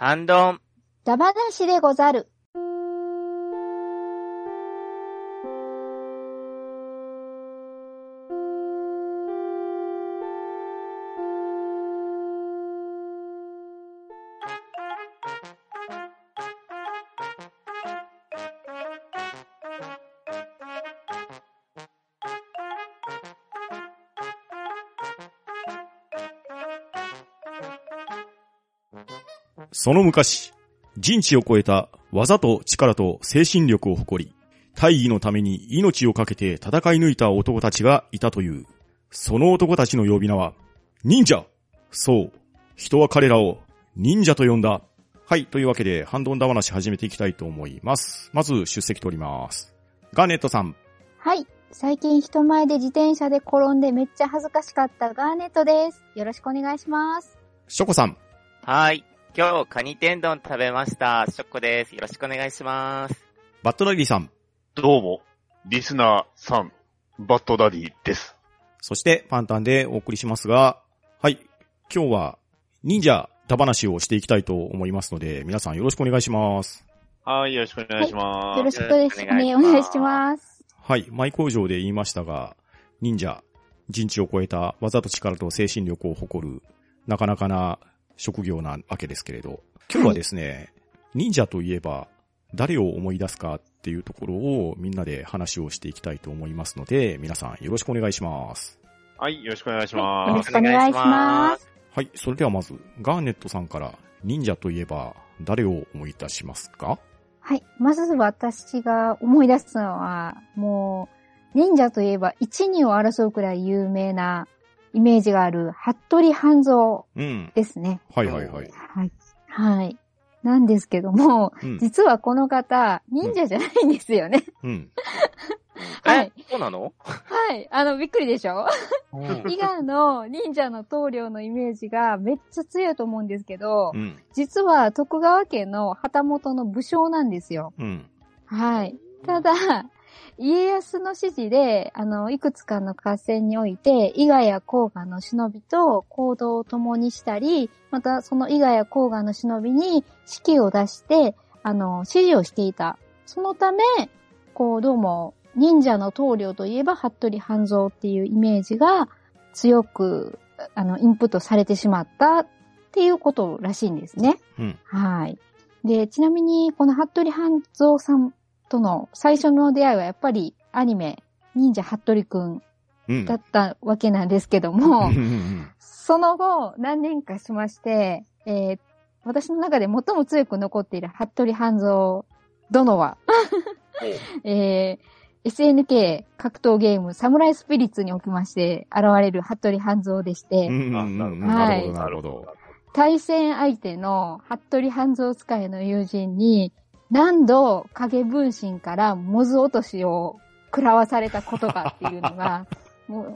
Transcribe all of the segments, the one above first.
反論。ダバなしでござる。その昔、人知を超えた技と力と精神力を誇り、大義のために命を懸けて戦い抜いた男たちがいたという。その男たちの呼び名は、忍者そう。人は彼らを忍者と呼んだ。はい。というわけで、ハンドンダ話始めていきたいと思います。まず、出席取ります。ガーネットさん。はい。最近人前で自転車で転んでめっちゃ恥ずかしかったガーネットです。よろしくお願いします。ショコさん。はい。今日、カニ天丼食べました。ショッコです。よろしくお願いします。バッドダディさん。どうも、リスナーさん、バッドダディです。そして、パンタンでお送りしますが、はい。今日は、忍者、ダ話をしていきたいと思いますので、皆さんよろしくお願いします。はい、よろしくお願いします。よろしく。およろしくお願いします願いします。はい。前口上で言いましたが、忍者、人知を超えた技と力と精神力を誇る、なかなかな職業なわけですけれど、今日はですね、忍者といえば、誰を思い出すかっていうところをみんなで話をしていきたいと思いますので、皆さんよろしくお願いします。はい、よろしくお願いしよろます。しくお願いします。はい。それではまず、ガーネットさんから、忍者といえば、誰を思い出しますか？はい。まず私が思い出すのは、もう、忍者といえば一二を争うくらい有名なイメージがある、服部半蔵うん。ですね。はいはいはい。はい。はい。なんですけども、うん。実はこの方、忍者じゃないんですよね。うん。はいえ、そうなの？はい。あの、びっくりでしょ？うん伊賀の忍者の棟梁のイメージがめっちゃ強いと思うんですけど、うん。実は徳川家の旗本の武将なんですよ。うん。はい。ただ、家康の指示で、あの、いくつかの合戦において、伊賀や甲賀の忍びと行動を共にしたり、またその伊賀や甲賀の忍びに指揮を出して、あの、指示をしていた。そのため、こう、どうも、忍者の棟梁といえば、服部半蔵っていうイメージが強く、あの、インプットされてしまったっていうことらしいんですね。うん。はい。で、ちなみに、この服部半蔵さんとの最初の出会いはやっぱりアニメ、忍者服部くんうん。だったわけなんですけども、うん。うんその後、何年かしまして、えー私の中で最も強く残っている服部半蔵殿は、えー SNK 格闘ゲームサムライスピリッツにおきまして現れる服部半蔵でして、ないるほど、なるほど。対戦相手の服部半蔵使いの友人に何度影分身からモズ落としを食らわされたことかっていうのが、も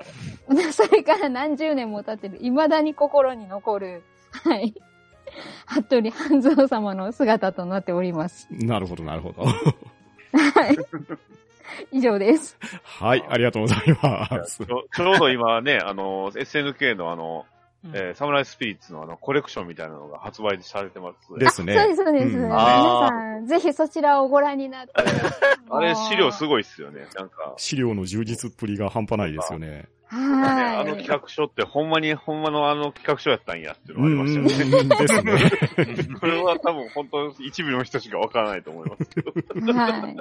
う、それから何十年も経ってる、未だに心に残る、はい。服部半蔵様の姿となっております。なるほど、なるほど。はい。以上です。はい、ありがとうございますち。ょちょうど今ね、あの、SNK のあの、うんえーサムライスピリッツのあの、コレクションみたいなのが発売されてます。ですねそうです、そうです。うん皆さん、ぜひそちらをご覧になって。あれ、資料すい。ごいっすよね。なんか、資料の充実っぷりが半端ないですよね。ねはい。あの企画書ってほんまに、ほんまのあの企画書やったんやっていうのうんがありましたよね。ですね。これは多分本当一部の人しかわからないと思いますけど。はい。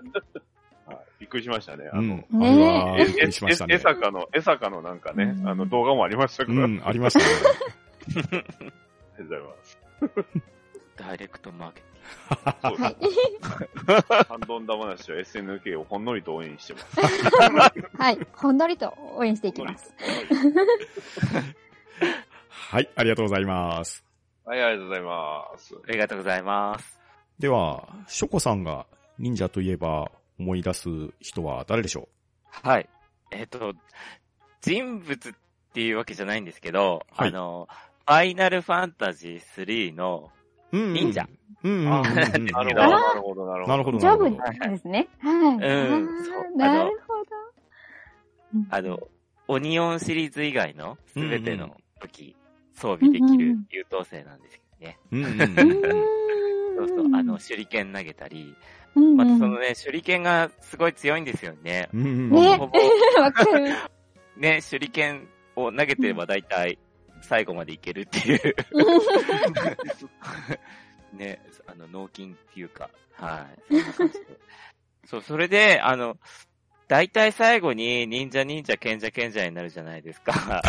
くりしましたね。あの、うん。あねれは、え、びっくえ、りしましたねえ、。さかの、えさかのなんかね、うんあの動画もありましたけど、ありうん、ありましたね。がとうございます。ダイレクトマーケティング。そうです。ハンドンダ話は SNK をほんのりと応援してます。はい。ほんのりと応援していきます。はい、ありがとうございます。はい、ありがとうございます。ありがとうございます。では、ショコさんが忍者といえば思い出す人は誰でしょはい。えっ、と、人物っていうわけじゃないんですけど、はいあの、ファイナルファンタジー3の、忍者。うん。なるほど、あなるほど、なるほど。なるほど、ジョブ。ですね。はい。うんなるほど。あの、オニオンシリーズ以外のすべてうんの時、装備できる優等生なんですけどね。そうそう、あの、手裏剣投げたり、うんうん、またそのね、手裏剣がすごい強いんですよね。うんうん。ね。わかる。ね、手裏剣を投げてれば大体最後までいけるっていう、ね、あの、脳筋っていうか、はい、そんな感じで。そう、それで、あの、大体最後に忍者忍者賢者賢者になるじゃないですか。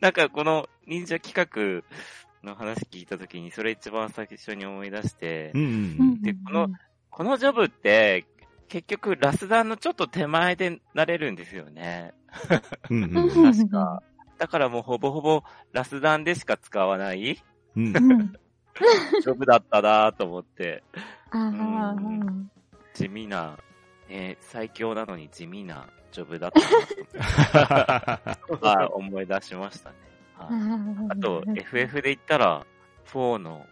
なんかこの忍者企画の話聞いたときにそれ一番最初に思い出してう、んうんでこのこのジョブって結局ラスダンのちょっと手前でなれるんですよね。うんうんうん。確か。だからもうほぼほぼラスダンでしか使わない。うん。うん。ジョブだったなと思って、地味な、ね、最強なのに地味なジョブだったなと はい思い出しましたね。はいあと、FF で言ったら、4の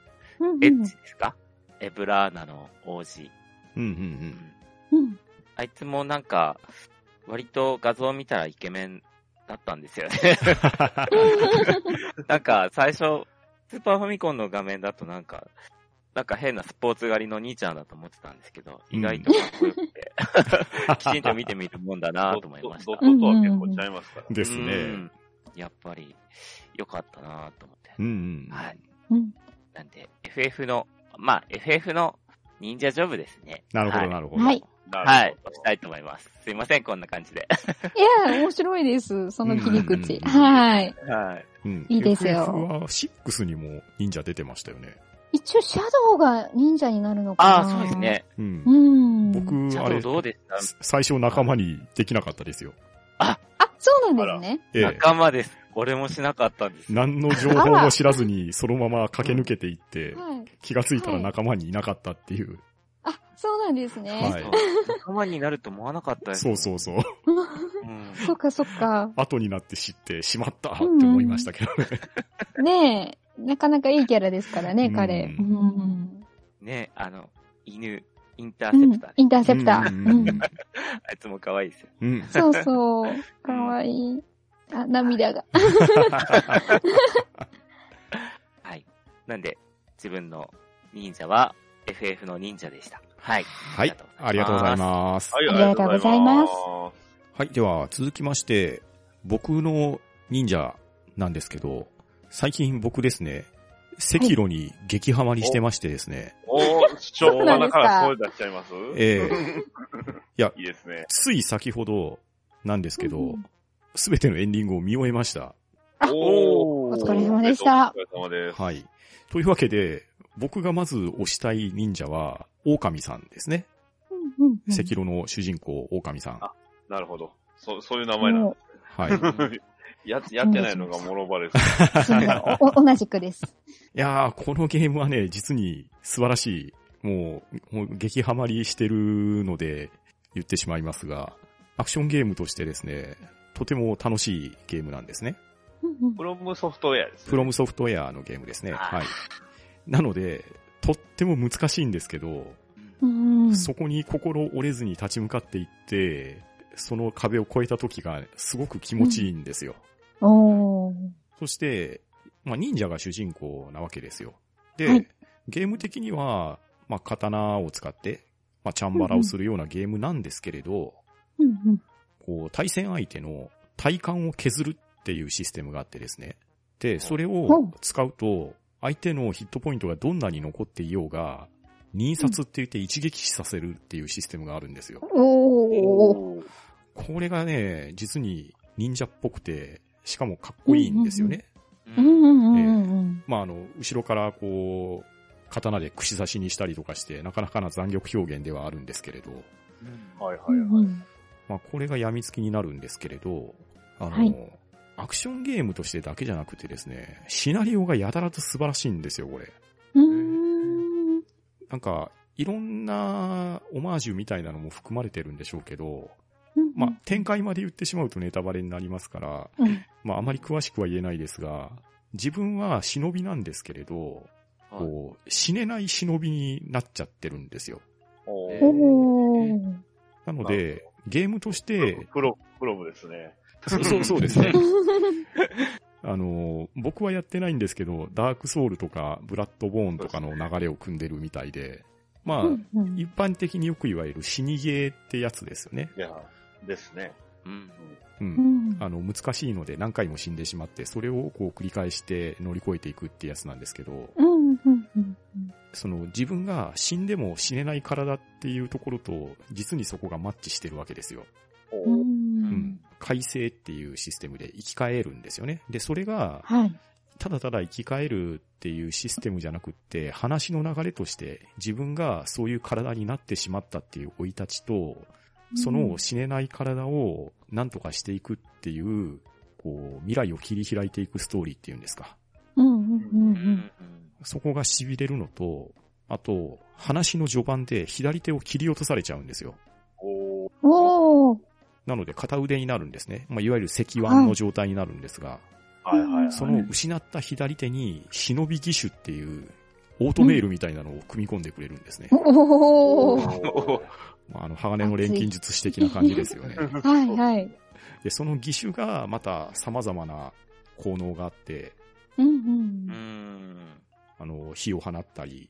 エッジですか、エブラーナの王子。うんうんうん。あいつもなんか、割と画像見たらイケメンだったんですよね。なんか、最初、スーパーファミコンの画面だとなんか、なんか変なスポーツ狩りの兄ちゃんだと思ってたんですけど、意外とかっこよくて、きちんと見てみるもんだなと思いましたド。ットとは結構ちゃいますから。ですね。うんやっぱり、良かったなと思って。うんうん。はい。うん。なんで、FF の、まあ、FF の忍者ジョブですね。なるほど、はいなるほど。はい。なはいしたいと思います。すいません、こんな感じで。いや、面白いです。その切り口。うんはい。はい。うんいいですよ FF は6にも忍者出てましたよね。一応、シャドウが忍者になるのかなああ、そうです。ね。うんう。ん。僕、あれ、最初仲間にできなかったですよ。あ、そうなんですね。ええ。仲間です。俺もしなかったんです。何の情報も知らずに、そのまま駆け抜けていって、はい。気がついたら仲間にいなかったっていう。あ、そうなんですね。はい仲間になると思わなかったです。そうそうそう。うん。そっかそっか。後になって知ってしまったって思いましたけどね。ねえ、なかなかいいキャラですからね、彼。ううん。ね、あの、犬、インタうんーセプター。インターセプター。ううんん。あいつも可愛いですよ。うん。そうそう。かわいい。あ、涙が。はい。なんで、自分の忍者は FF の忍者でした。はい。はい。ありがとうございます。はい、ありがとうございますはい。では、続きまして、僕の忍者なんですけど、最近僕ですね、赤炉に激ハマりしてましてですね、おー、しょうがなか？ら声出しちゃいます？え いやいいですね。つい先ほどなんですけどうん、すべてのエンディングを見終えました。あおお疲れ様でしたお疲れ様です。はい。というわけで、僕がまず推したい忍者は、狼さんですね。うんうんうん赤炉の主人公、狼さん。あなるほど。そ、そういう名前なんもはい。いです。や、やってないのがモロバレス。うそうおお同じくです。やー、このゲームはね、実に素晴らしい。もう、もう激ハマりしてるので、言ってしまいますが、アクションゲームとしてですね、とても楽しいゲームなんですね。うんうんプロムソフトウェアです、ね。フロムソフトウェアのゲームですね。あはい。なので、とっても難しいんですけど、うんそこに心折れずに立ち向かっていって、その壁を越えた時がすごく気持ちいいんですよ。おーそして、まあ、忍者が主人公なわけですよ。で、はいゲーム的には、まあ、刀を使って、まあ、チャンバラをするようなゲームなんですけれど、うんうんこう、対戦相手の体感を削るっていうシステムがあってですね。で、それを使うと、相手のヒットポイントがどんなに残っていようが、忍殺って言って一撃死させるっていうシステムがあるんですよ。これがね、実に忍者っぽくて、しかもかっこいいんですよね。うんうんうんうんまあ、あの、後ろからこう、刀で串刺しにしたりとかして、なかなかな残虐表現ではあるんですけれど、はいはいうんはい。うんまあ、これが病みつきになるんですけれど、あの、はい。アクションゲームとしてだけじゃなくてですね、シナリオがやたらと素晴らしいんですよ、これ。ん。なんか、いろんなオマージュみたいなのも含まれてるんでしょうけど、うんまあ、展開まで言ってしまうとネタバレになりますから、うん。まあ、あまり詳しくは言えないですが、自分は忍びなんですけれど、はいこう、死ねない忍びになっちゃってるんですよ。おえーなので、ゲームとして、プロ、プロムですね。そうそうそうですね。あの、僕はやってないんですけど、ダークソウルとか、ブラッドボーンとかの流れを組んでるみたいで、まあ、うんうん一般的によく言われる死にゲーってやつですよね。いや、ですね。うん。う。うんんあの、難しいので何回も死んでしまって、それをこう繰り返して乗り越えていくってやつなんですけど、うんその自分が死んでも死ねない体っていうところと、実にそこがマッチしてるわけですよ。おうん。改正っていうシステムで生き返えるんですよね。で、それが、はい。ただただ生き返るっていうシステムじゃなくって、話の流れとして自分がそういう体になってしまったっていう生い立ちと、その死ねない体を何とかしていくっていう、こう、未来を切り開いていくストーリーっていうんですか。うんうんうん。そこが痺れるのと、あと、話の序盤で左手を切り落とされちゃうんですよ。おーおー。なので片腕になるんですね。まあ、いわゆる石腕の状態になるんですが、はいはいはい。その失った左手に忍び義手っていうオートメールみたいなのを組み込んでくれるんですね。おー。あ、あの、鋼の錬金術師的な感じですよね。はいはい。で、その義手がまた様々な効能があって、うんう。うんん。あの、火を放ったり、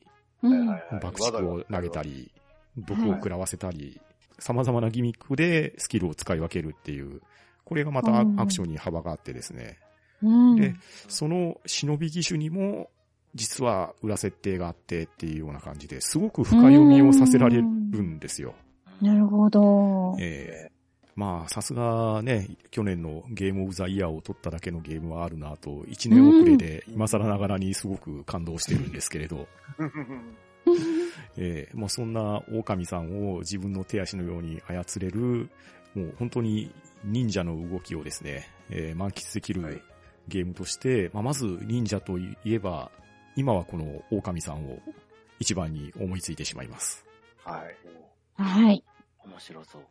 爆竹を投げたり、毒を食らわせたり、様々なギミックでスキルを使い分けるっていう、これがまたアクションに幅があってですね。うん。で、その忍び義手にも、実は裏設定があってっていうような感じで、すごく深読みをさせられるんですよ。なるほど。ええまあ、さすがね、去年のゲームオブザイヤーを取っただけのゲームはあるなと、1年遅れで今更ながらにすごく感動してるんですけれど、ええまあそんな狼さんを自分の手足のように操れる、もう本当に忍者の動きをですね、えー満喫できはいるゲームとして、まあまず忍者といえば、今はこの狼さんを一番に思いついてしまいます。はい。はい。面白そう。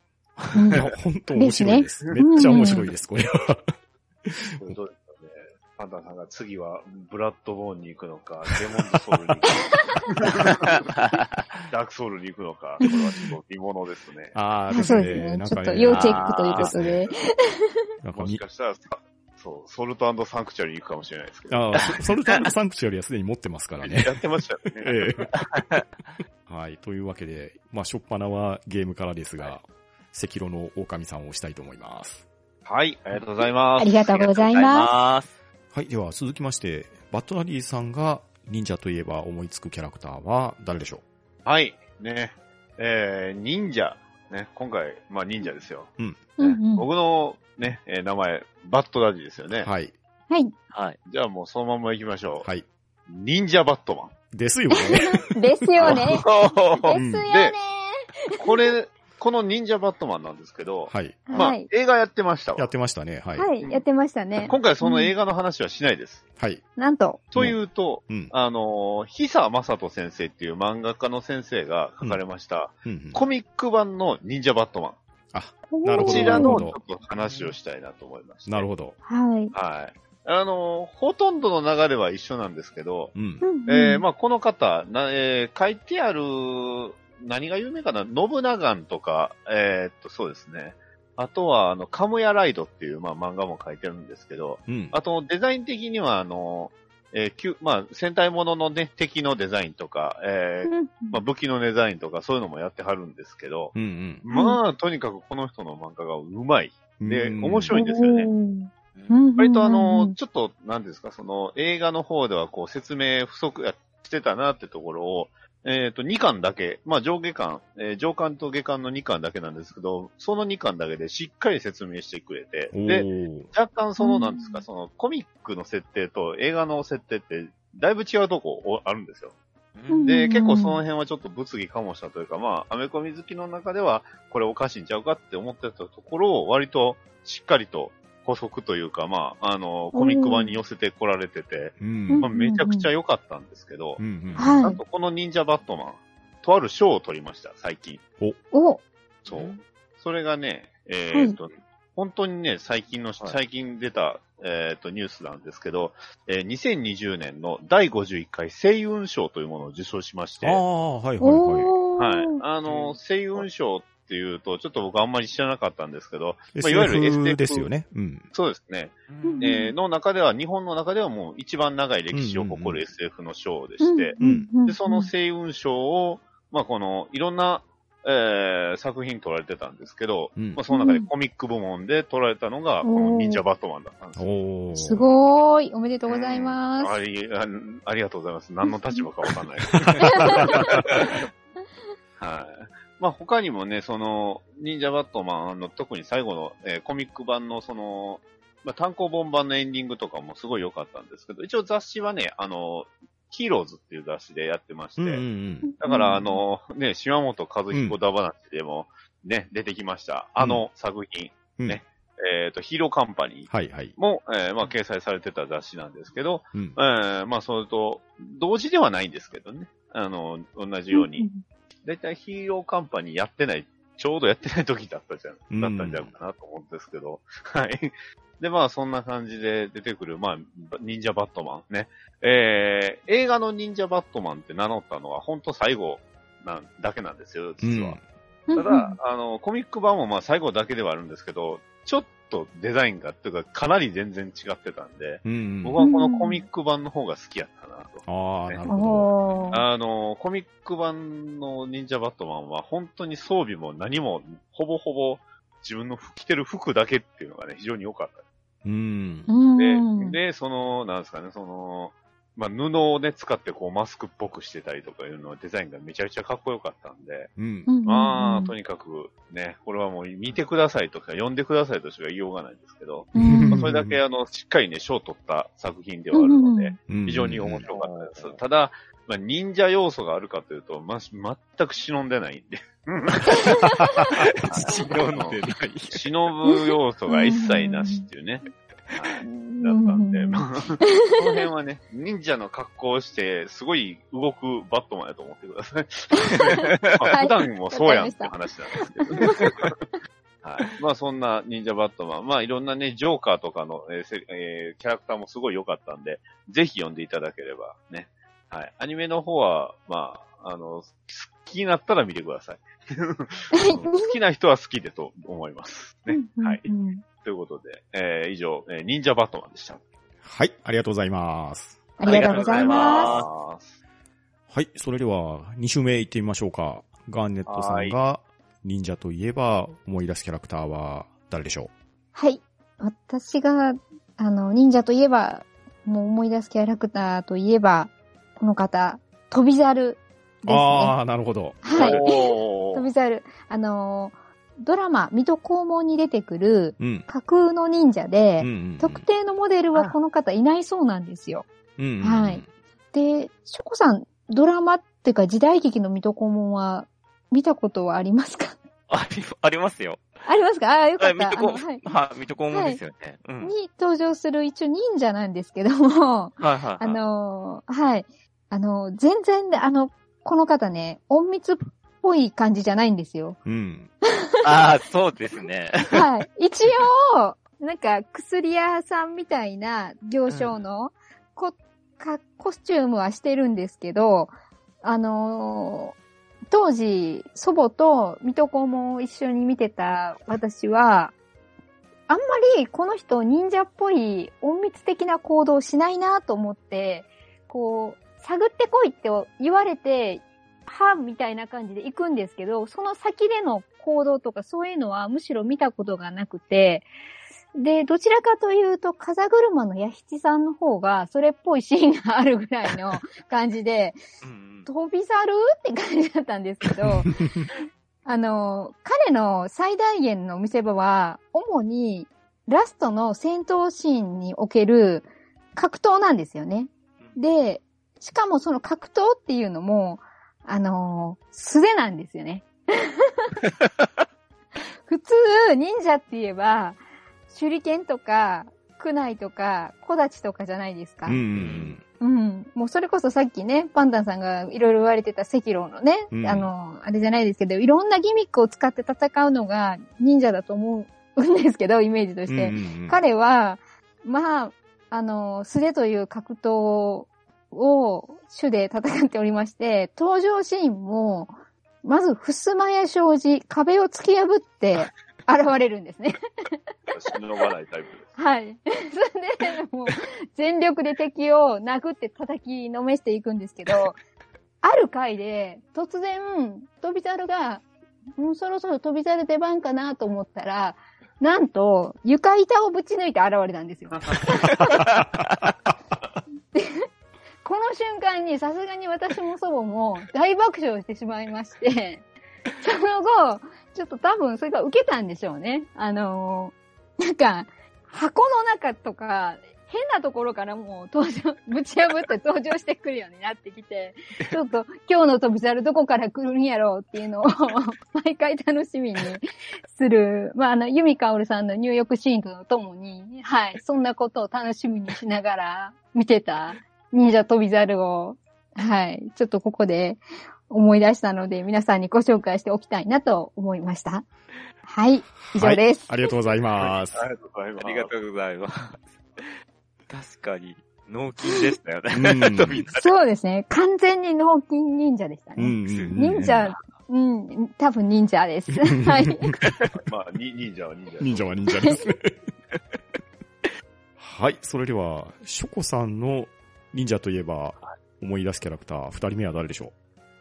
うんいや、本当面白いです。ですねめっちゃ面白いです、これは。これどうですかね。パンダさんが次はブラッドボーンに行くのか、デモンズソウルに行くのか、ダークソウルに行くのか、これはちょっと見物ですね。ああ、ですそうですね。ね。なんかちょっと要チェックということで。なんかみもしかしたらさ、そう、ソルトサンクチュアリに行くかもしれないですけど。ああ、ソソルトサンクチュアリはすでに持ってますからね。やってましたよね。ええはい。というわけで、まあ、しょっぱなはゲームからですが、赤色の狼さんを推したいと思います。はい、ありがとうございます。ありがとうございます。はい。では、続きまして、バッドダディさんが忍者といえば思いつくキャラクターは誰でしょはい、ね。えー、忍者。ね、今回、まあ忍者ですよ。す。うんうん。僕のね、えー名前、バッドダディですよね。うはい。はい。はい。じゃあもうそのまま行きましょう。はい。忍者バットマン。ですよね。ですよね。ですうんよね。これ、この忍者バットマンなんですけど、はい。まあ、はい。映画やってましたわ。やってましたね。はい。はい。やってましたね。今回その映画の話はしないです。はい。なんと。というと、うん。あのー、久正人先生っていう漫画家の先生が書かれました、うんうんコミック版の忍者バットマン。なるほどこちらなるほどのちょっと話をしたいなと思いました。なるほど。はい。はい。あのー、ほとんどの流れは一緒なんですけど、うん。えー、まあこの方、なえー書いてある、何が有名かな？信長とか、えーっと、そうですね。あとは、あの、カムヤライドっていう、まあ漫画も書いてるんですけど、うん。あと、デザイン的には、あの、えーきゅまあ、戦隊もののね、敵のデザインとか、えーうんまあ、武器のデザインとか、そういうのもやってはるんですけど、うんまあ、とにかくこの人の漫画がうまい。うん。でうん面白いんですよねうんうん割とあの、ちょっと、なんですか、その、映画の方ではこう、説明不足やしてたなってところを、えっ、と、2巻だけ、まあ上下巻、えー上巻と下巻の2巻だけなんですけど、その2巻だけでしっかり説明してくれて、おで、ー若干その、うんなんですか、その、コミックの設定と映画の設定って、だいぶ違うとこおあるんですよ。うん。で、うん結構その辺はちょっと物議かもしたというか、まあ、アメコミ好きの中では、これおかしいんちゃうかって思ってたところを、割としっかりと補足というか、まあ、あの、コミック版に寄せてこられてて、うん。まあ、めちゃくちゃ良かったんですけどう、んうん。はい。なんとこの忍者バットマン、とある賞を取りました、最近。お、そううん。それがね、えーっと、本当にね、最近の、はい最近出た、えーっと、ニュースなんですけど、えー2020年の第51回星雲賞というものを受賞しまして、ああ、はいはいはい。はい。あの、星雲賞っっていうと、ちょっと僕あんまり知らなかったんですけど、まあ、いわゆる SF ですよね。うん。そうですね。うんえーの中では、日本の中ではもう一番長い歴史を誇る SF の賞でして、うんで、その星雲賞を、まあ、この、いろんな、えー作品取られてたんですけど、うんまあ、その中でコミック部門で取られたのが、この忍者バットマンだったんです。すごーい。おめでとうございます。ありあありがとうございます。何の立場かわかんない。はい。まあ他にもね、その、忍者バットマンの特に最後の、えーコミック版のその、まあ単行本版のエンディングとかもすごい良かったんですけど、一応雑誌はね、あの、ヒーローズっていう雑誌でやってまして、うんうんうん。だからあ、の、ね、島本和彦だ話でもね、出てきました。あの作品、うんねえっ、と、ヒーローカンパニーはいはい。も、えーまあ掲載されてた雑誌なんですけど、うんえ。ーまあ、それと、同時ではないんですけどね。あの、同じように。だいたいヒーローカンパニーやってない、ちょうどやってない時だったじゃうんん、だったんじゃないかなと思うんですけど。はい。で、まあ、そんな感じで出てくる、まあ、忍者バットマンね。えー、映画の忍者バットマンって名乗ったのは、本当最後なんだけなんですよ、実は。ただ、あの、コミック版もまあ最後だけではあるんですけど、ちょっとデザインが、っていうか、かなり全然違ってたんで、うんうん。僕はこのコミック版の方が好きやったなと。ああ、なるほど。あの、コミック版の忍者バットマンは本当に装備も何も、ほぼほぼ自分の着てる服だけっていうのがね、非常に良かった。うん。うんで、で、その、なんですかね、その、まあ、布をね、使ってこうマスクっぽくしてたりとかいうのはデザインがめちゃくちゃかっこよかったんで、うん。うんまあ、とにかくね、これはもう見てくださいとか読んでくださいとしか言いようがないんですけど、うんまあ、それだけあの、しっかりね、賞を取った作品ではあるので、うん非常に面白かったです。ただ、まあ、忍者要素があるかというと、ま、全く忍んでないんで。忍んでない。忍ぶ要素が一切なしっていうね。はい。だったんで、まあ、その辺はね、忍者の格好をして、すごい動くバットマンやと思ってください。まあ普段もそうやんって話なんですけどね。はい。まあそんな忍者バットマン。まあいろんなね、ジョーカーとかの、えーせえーキャラクターもすごい良かったんで、ぜひ読んでいただければね。はい。アニメの方は、まあ、あの、好きになったら見てください。好きな人は好きでと思います。ね。はい。うんということで、えー以上、えー忍者バットマンでした。はい、ありがとうございます。ありがとうございまます。はい、それでは2週目行ってみましょうか。ガーネットさんが忍者といえば思い出すキャラクターは誰でしょす。はい。私が、あの、忍者といえば、もう思い出すキャラクターといえば、この方、飛び猿ですうね。ああ、なるほど。はい。飛び猿。あのー、ドラマ、水戸黄門に出てくるうん。架空の忍者で、うんうんうん特定のモデルはこの方いないそうなんですよ。うんうんうんはい。で、ショコさん、ドラマっていうか時代劇の水戸黄門は見たことはありますか？あり、ありますよ。ありますか？ああ、よかあった。水戸黄あのはい。はい、水戸黄門ですよね。うん。に登場する一応忍者なんですけども、はいはいはい。あのーはい。あのー全然で、あの、この方ね、隠密っぽい感じじゃないんですよ。うん。ああ、そうですね。はい。一応、なんか、薬屋さんみたいな行商の、こ、か、コスチュームはしてるんですけど、あのー当時、祖母と水戸黄門を一緒に見てた私は、あんまりこの人忍者っぽい隠密的な行動をしないなと思って、こう、探ってこいって言われて、はみたいな感じで行くんですけど、その先での行動とかそういうのはむしろ見たことがなくて、で、どちらかというと、風車の弥七さんの方が、それっぽいシーンがあるぐらいの感じで、うん飛び猿って感じだったんですけど、あの、彼の最大限の見せ場は、主にラストの戦闘シーンにおける格闘なんですよね。で、しかもその格闘っていうのも、あの、素手なんですよね。普通、忍者って言えば、手裏剣とか、クナイとか、小立ちとかじゃないですか。うんうんうん。もうそれこそさっきね、パンタンさんがいろいろ言われてた赤狼のね、うんあの、あれじゃないですけど、いろんなギミックを使って戦うのが忍者だと思うんですけど、イメージとうん。して。うん彼は、まあ、あの、素手という格闘を主で戦っておりまして、登場シーンも、まず、襖や障子、壁を突き破って現れるんですね。忍ばないタイプです。はい。それで、もう、全力で敵を殴って叩きのめしていくんですけど、ある回で、突然、飛び猿が、もうそろそろ飛び猿出番かなと思ったら、なんと、床板をぶち抜いて現れたんですよ。の瞬間に、さすがに私も祖母も大爆笑してしまいまして、その後、ちょっと多分それが受けたんでしょうね。あのーなんか、箱の中とか、変なところからもう登場、ぶち破って登場してくるようになってきて、ちょっと今日の飛び猿どこから来るんやろうっていうのを 毎回楽しみにする、まあ、あの、ユミカオルさんの入浴シーンとともに、はい、そんなことを楽しみにしながら見てた忍者飛び猿を、はい、ちょっとここで思い出したので、皆さんにご紹介しておきたいなと思いました。はい、以上です。はいありがとうございます。ありがとうございます。ありがとうございます。確かに、脳筋でしたよね。うん 飛び出そうですね。完全に脳筋忍者でしたうんうね。んうん忍者、うん、多分忍者です。はい。まあ、に忍者は忍者。忍者は忍者ですね。はい、それでは、ショコさんの忍者といえば、思い出すキャラクター、二人目は誰でしょ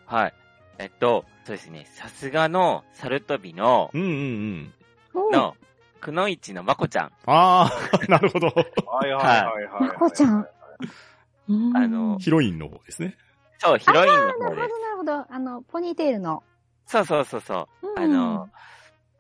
はい。えっと、そうですね。さすがの、猿飛びの、ううんうんうん。の、くのいちのまこちゃん。あー、なるほど。はいはいはいはい。まこちゃん。うんあのヒロインの方ですね。そう、ヒロインのなるほど。なるほど。あの、ポニーテールの。そうそうそうそう。うんあの、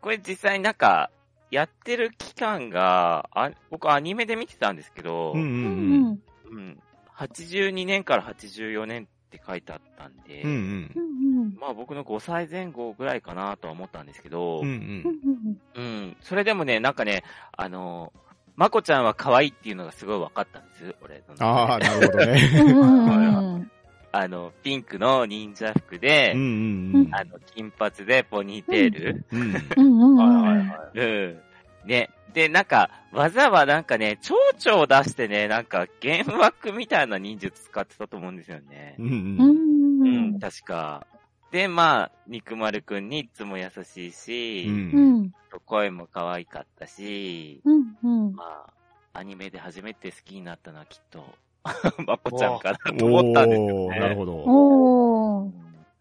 これ実際なんか、やってる期間が、あ僕アニメで見てたんですけど、うんううんうん。ん。うん82年から84年って書いてあったんで、うんうんうんうん。まあ僕の5歳前後ぐらいかなとは思ったんですけど、うんううんんうん。それでもね、なんかね、あの、まこちゃんは可愛いっていうのがすごい分かったんです、俺の。ああ、なるほどね。うんうんうんあの、ピンクの忍者服で、うんうんあの、金髪でポニーテール。うん。うんうんうんはいはいはい。うん。ね。で、なんか、技はなんかね、蝶々を出してね、なんか、幻惑みたいな忍術使ってたと思うんですよね。うんう。うんんううんん、確か。で、まあ、肉丸くんにいつも優しいし、ううんん声も可愛かったし、うんうんまあ、アニメで初めて好きになったのはきっと、まこちゃんかなと思ったんですよね。なるほど。おー。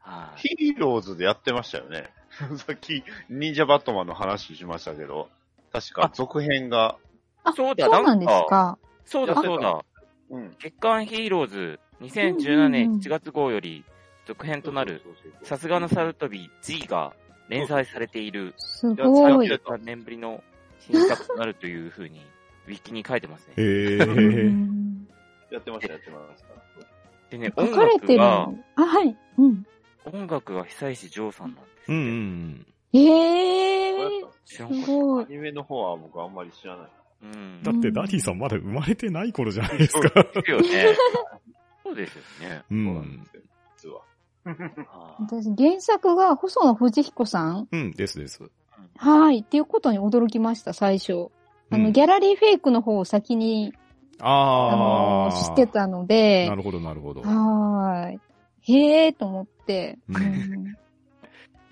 はいヒーローズでやってましたよね。さっき、忍者バットマンの話しましたけど、確かあ続編が、あ、そうだそうなんですか。そうだそうだ。うん。月刊ヒーローズ2017年うんうんうん7月号より続編となる、さすがの猿飛び G が連載されているすごい。33年ぶりの新作となるというふうに、ウィキに書いてますね。へうえ。んやってました、やってました。でね、音楽がの、。あ、はい。うん。音楽が久石譲さんなんですう。ん。ええそうやったんです知らんかっすごい。アニメの方は僕あんまり知らない。た。うん。だってダディさんまだ生まれてない頃じゃないですか。ですよね。そうですよね。うそうなんんで。すよ、実は。はあ私、原作が細野不二彦さん？うん、ですです。はい。っていうことに驚きました、最初。あの、うんギャラリーフェイクの方を先に、あのああ。知ってたのでな、るほど、なるほど。はーい。へえーと思って。うんうん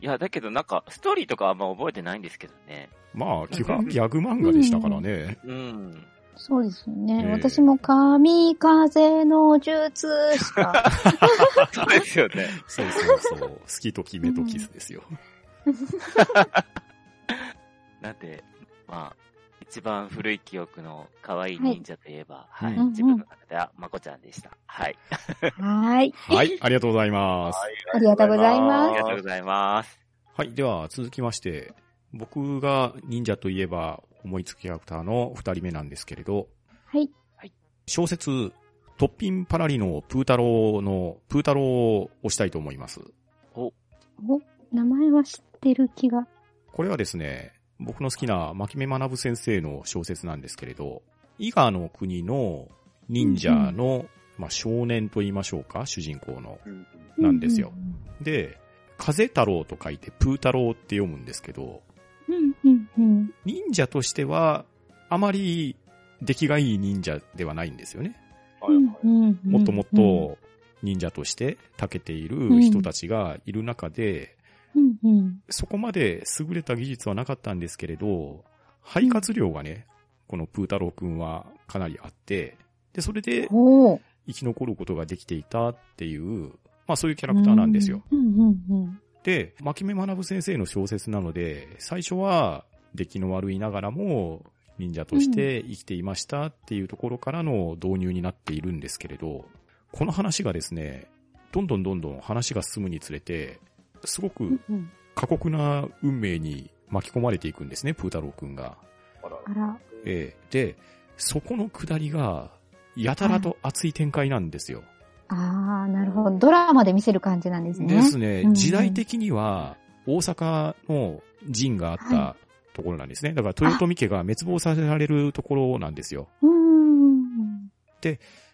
いや、だけどなんか、ストーリーとかあんま覚えてないんですけどね。まあ、基本ギャグ漫画でしたからね。うん。そうですよね。ええ私も神風の術しか。そうですよね。そうそうそう。好きと決めとキスですよ。なんで、まあ、一番古い記憶の可愛い忍者といえば、はい、うん自分の中ではまこちゃんでした。はい。はーい。はい、ありがとうございます。ありがとうございますありがとうございます。はい、では続きまして、僕が忍者といえば思いつくキャラクターの二人目なんですけれど、はい。小説、トッピンパラリのプータローの、プータローを押したいと思います。お、名前は知ってる気が。これはですね、僕の好きな牧目学先生の小説なんですけれど、伊賀の国の忍者の、まあ、少年と言いましょうか、主人公の。うんなんですよで、風太郎と書いてプー太郎って読むんですけど。忍者としては、あまり出来がいい忍者ではないんですよね。もっともっと忍者として長けている人たちがいる中で、うんうん。そこまで優れた技術はなかったんですけれど、肺活量がね、このプー太郎くんはかなりあって、で、それで。生き残ることができていたっていう、まあそういうキャラクターなんですよ。で、牧目学先生の小説なので、最初は出来の悪いながらも忍者として生きていましたっていうところからの導入になっているんですけれど、この話がですね、どんどんどんどん話が進むにつれて、すごくうん過酷な運命に巻き込まれていくんですね、プー太郎くんが。あら。ええで、そこの下りが、やたらと熱い展開なんですよ。ああ、なるほど。ドラマで見せる感じなんですね。ですね、時代的には、大阪の陣があったはところなんですね。だから、豊臣家が滅亡させられるところなんですよ。うーん。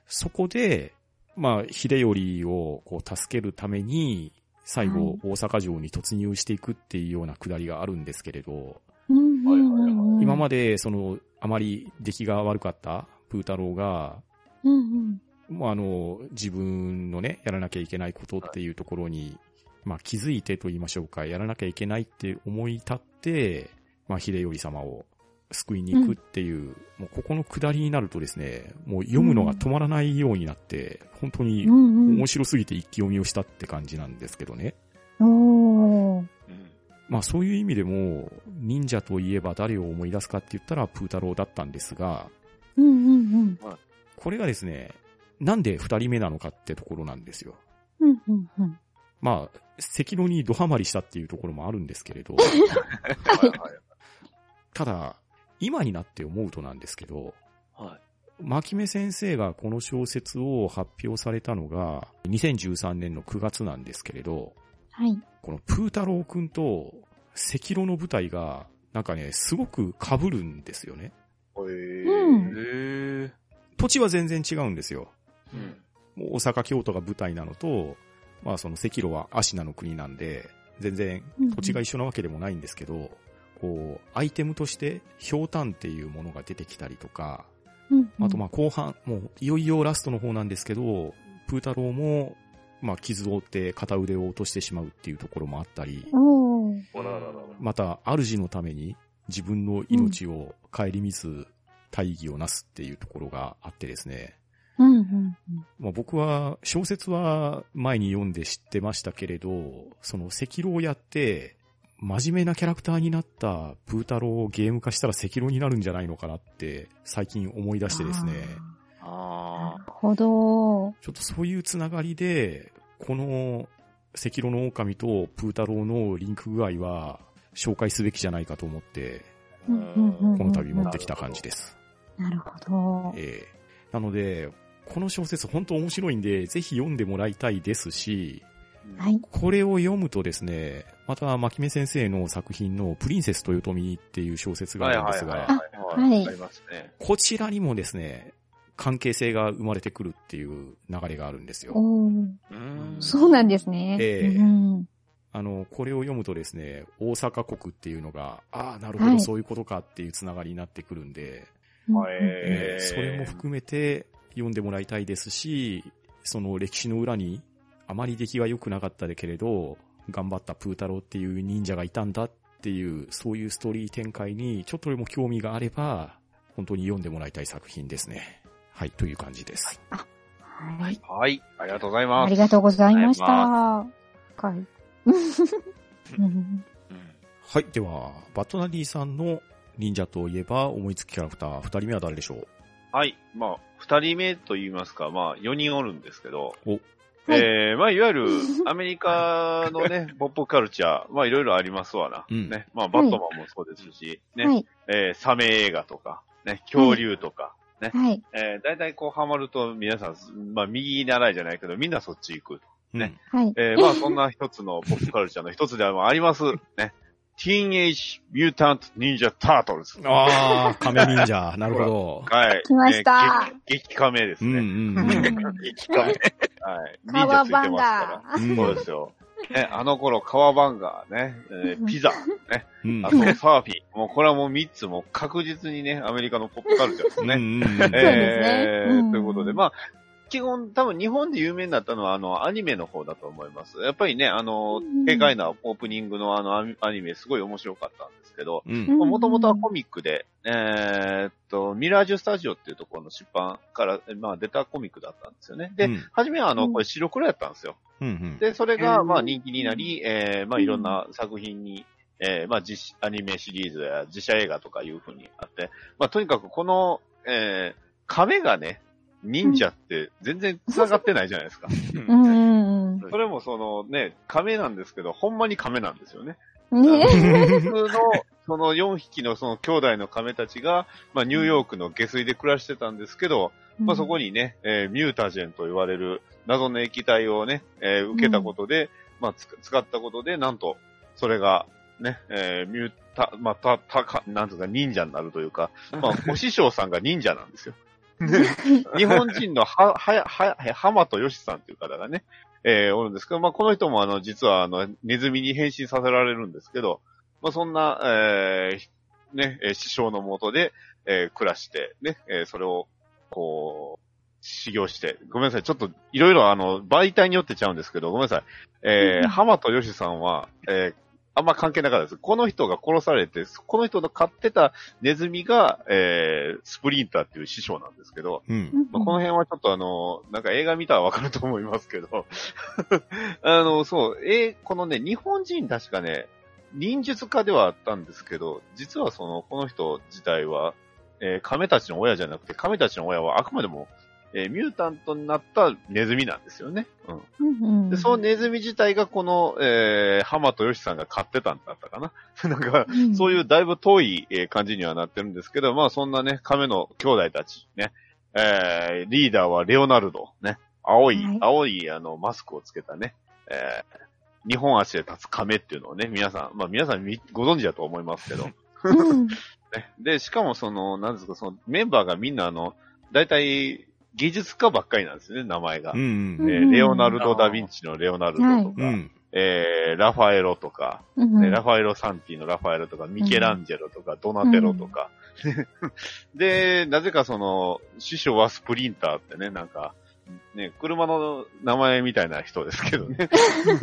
そこで、まあ、秀頼をこう助けるために、最後、大阪城に突入していくっていうような下りがあるんですけれど、今まで、その、あまり出来が悪かったプー太郎が、うんうん。もうあの、自分のね、やらなきゃいけないことっていうところに、まあ気づいてと言いましょうか、やらなきゃいけないって思い立って、まあ秀頼様を救いに行くっていう、もうここの下りになるとですね、もう読むのが止まらないようになって、本当にうん面白すぎて一気読みをしたって感じなんですけどね。まあそういう意味でも、忍者といえば誰を思い出すかって言ったらプー太郎だったんですが、うんうんこれがですね、なんで二人目なのかってところなんですよ。うん。うんうんうん。まあ、赤炉にドハマりしたっていうところもあるんですけれど、ただ、今になって思うとなんですけど、はい。牧目先生がこの小説を発表されたのが、2013年の9月なんですけれど、はい。このプー太郎くんと赤炉の舞台が、なんかね、すごく被るんですよね。へうんーへえ。土地は全然違うんですよ。うんもう大阪、京都が舞台なのと、まあその赤炉は芦名の国なんで、全然土地が一緒なわけでもないんですけど、こう、アイテムとして、ひょうたんっていうものが出てきたりとか、うんうん。あとまあ後半、もういよいよラストの方なんですけど、プー太郎も、まあ傷を負って片腕を落としてしまうっていうところもあったり、また主のために自分の命を顧みず大義をなすっていうところがあってですね、うんうんまあ、僕は小説は前に読んで知ってましたけれど、その赤狼をやって、真面目なキャラクターになったプー太郎をゲーム化したら赤狼になるんじゃないのかなって最近思い出してですね、なあるほど。ちょっとそういうつながりで、この赤狼の狼とプー太郎のリンク具合は紹介すべきじゃないかと思って、この度持ってきた感じです。なるほど。ええなので、この小説本当面白いんで、ぜひ読んでもらいたいですし、はい。これを読むとですね、また、牧目先生の作品のプリンセス豊臣っていう小説がはいあるんですが、はいはいはい。はいありますね。こちらにもですね、関係性が生まれてくるっていう流れがあるんですよ。そうなんですね。ええうんあの、これを読むとですね、大阪国っていうのが、ああ、なるほど、はいそういうことかっていうつながりになってくるんで、うんはいえーえーそれも含めて読んでもらいたいですし、その歴史の裏に、あまり出来が良くなかったけれど、頑張ったプー太郎っていう忍者がいたんだっていう、そういうストーリー展開に、ちょっとでも興味があれば、本当に読んでもらいたい作品ですね。はい、という感じです。はい。はい。ありがとうございます。ありがとうございました。あはい。はい、では、バットナディさんの忍者といえば思いつきキャラクター、二人目は誰でしょう？はい。まあ、二人目と言いますか、まあ、四人おるんですけど、おえー、まあ、いわゆる、アメリカのね、ポップカルチャー、まあ、いろいろありますわな。うんね。まあ、バットマンもそうですし、ね。はい。えー、サメ映画とか、ね、恐竜とか、はい。えー、大体こうハマると皆さん、まあ、右習いじゃないけど、みんなそっち行く。ねはい。えー、まあ、そんな一つのポップカルチャーの一つでもあります。ね。Teenage Mutant Ninja Turtles。うん。ああ、亀忍者。なるほど。はい。来ましたえー激激カメですうんうね。んううんん。激カメ。はい。忍カワバンガうんら。そうですよ。ね、あの頃、カワバンガーね、えーピザ、ね、うんあとサーフィン。もうこれはもう三つも確実にね、アメリカのポップカルチャーですね。うんうんうんそうですねということで、まあ、基本、多分日本で有名になったのは、あの、アニメの方だと思います。やっぱりね、あのうん、軽快なオープニングのあのアニメ、すごい面白かったんですけど、もともとはコミックで、えーっと、ミラージュスタジオっていうところの出版から、まあ、出たコミックだったんですよね。で、うん初めはあの、うんこれ白黒やったんですよ。うんうん。で、それが、うんまあ、人気になり、えー、まあ、いろんな作品に、えー、まあ、実、アニメシリーズや実写映画とかいう風にあって、まあ、とにかくこの、えー、亀がね、忍者って全然繋がってないじゃないですか。うんうんうん。それもそのね、亀なんですけど、ほんまに亀なんですよね。ね普通の、その4匹のその兄弟の亀たちが、まあ、ニューヨークの下水で暮らしてたんですけど、まあ、そこにね、えーミュータジェンと言われる謎の液体をね、えー受けたことで、まあ、つ使ったことで、なんと、それが、ね、えーミュータ、まあ、た、たか、なんとか忍者になるというか、まあ、お師匠さんが忍者なんですよ。日本人のは、は、は、浜とよしさんという方がね、えーおるんですけど、まあ、この人もあの、実はあの、ネズミに変身させられるんですけど、まあ、そんな、えーね、えー師匠のもとで、えー暮らして、ね、えーそれを、こう、修行して、ごめんなさい、ちょっと、いろいろあの、媒体によってちゃうんですけど、ごめんなさい。えー、うん浜とよしさんは、えーあんま関係なかったです。この人が殺されて、この人の飼ってたネズミが、えー、スプリンターっていう師匠なんですけど、うん。まあ、この辺はちょっとあの、なんか映画見たらわかると思いますけど、あの、そう、えーこのね、日本人確かね、忍術家ではあったんですけど、実はその、この人自体は、えー亀たちの親じゃなくて、亀たちの親はあくまでも、えーミュータントになったネズミなんですよね。うん。うんうんで、そのネズミ自体がこの、えー、浜とよしさんが飼ってたんだったかな。なんか、うんそういうだいぶ遠いえー感じにはなってるんですけど、まあそんなね、亀の兄弟たち、ね、えー、リーダーはレオナルド、ね、青い、はい青いあの、マスクをつけたね、えー、日本足で立つ亀っていうのをね、皆さん、まあ皆さんみご存知だと思いますけど、うん ね。で、しかもその、なんですか、そのメンバーがみんなあの、大体、芸術家ばっかりなんですよね、名前が。うんうんえーレオナルド・ダ・ヴィンチのレオナルドとか、うん。うん。えー、ラファエロとか、うんねラファエロ・サンティのラファエロとか、ミケランジェロとか、ドナテロとか。で、なぜかその、師匠はスプリンターってね、なんか、ね、車の名前みたいな人ですけどね。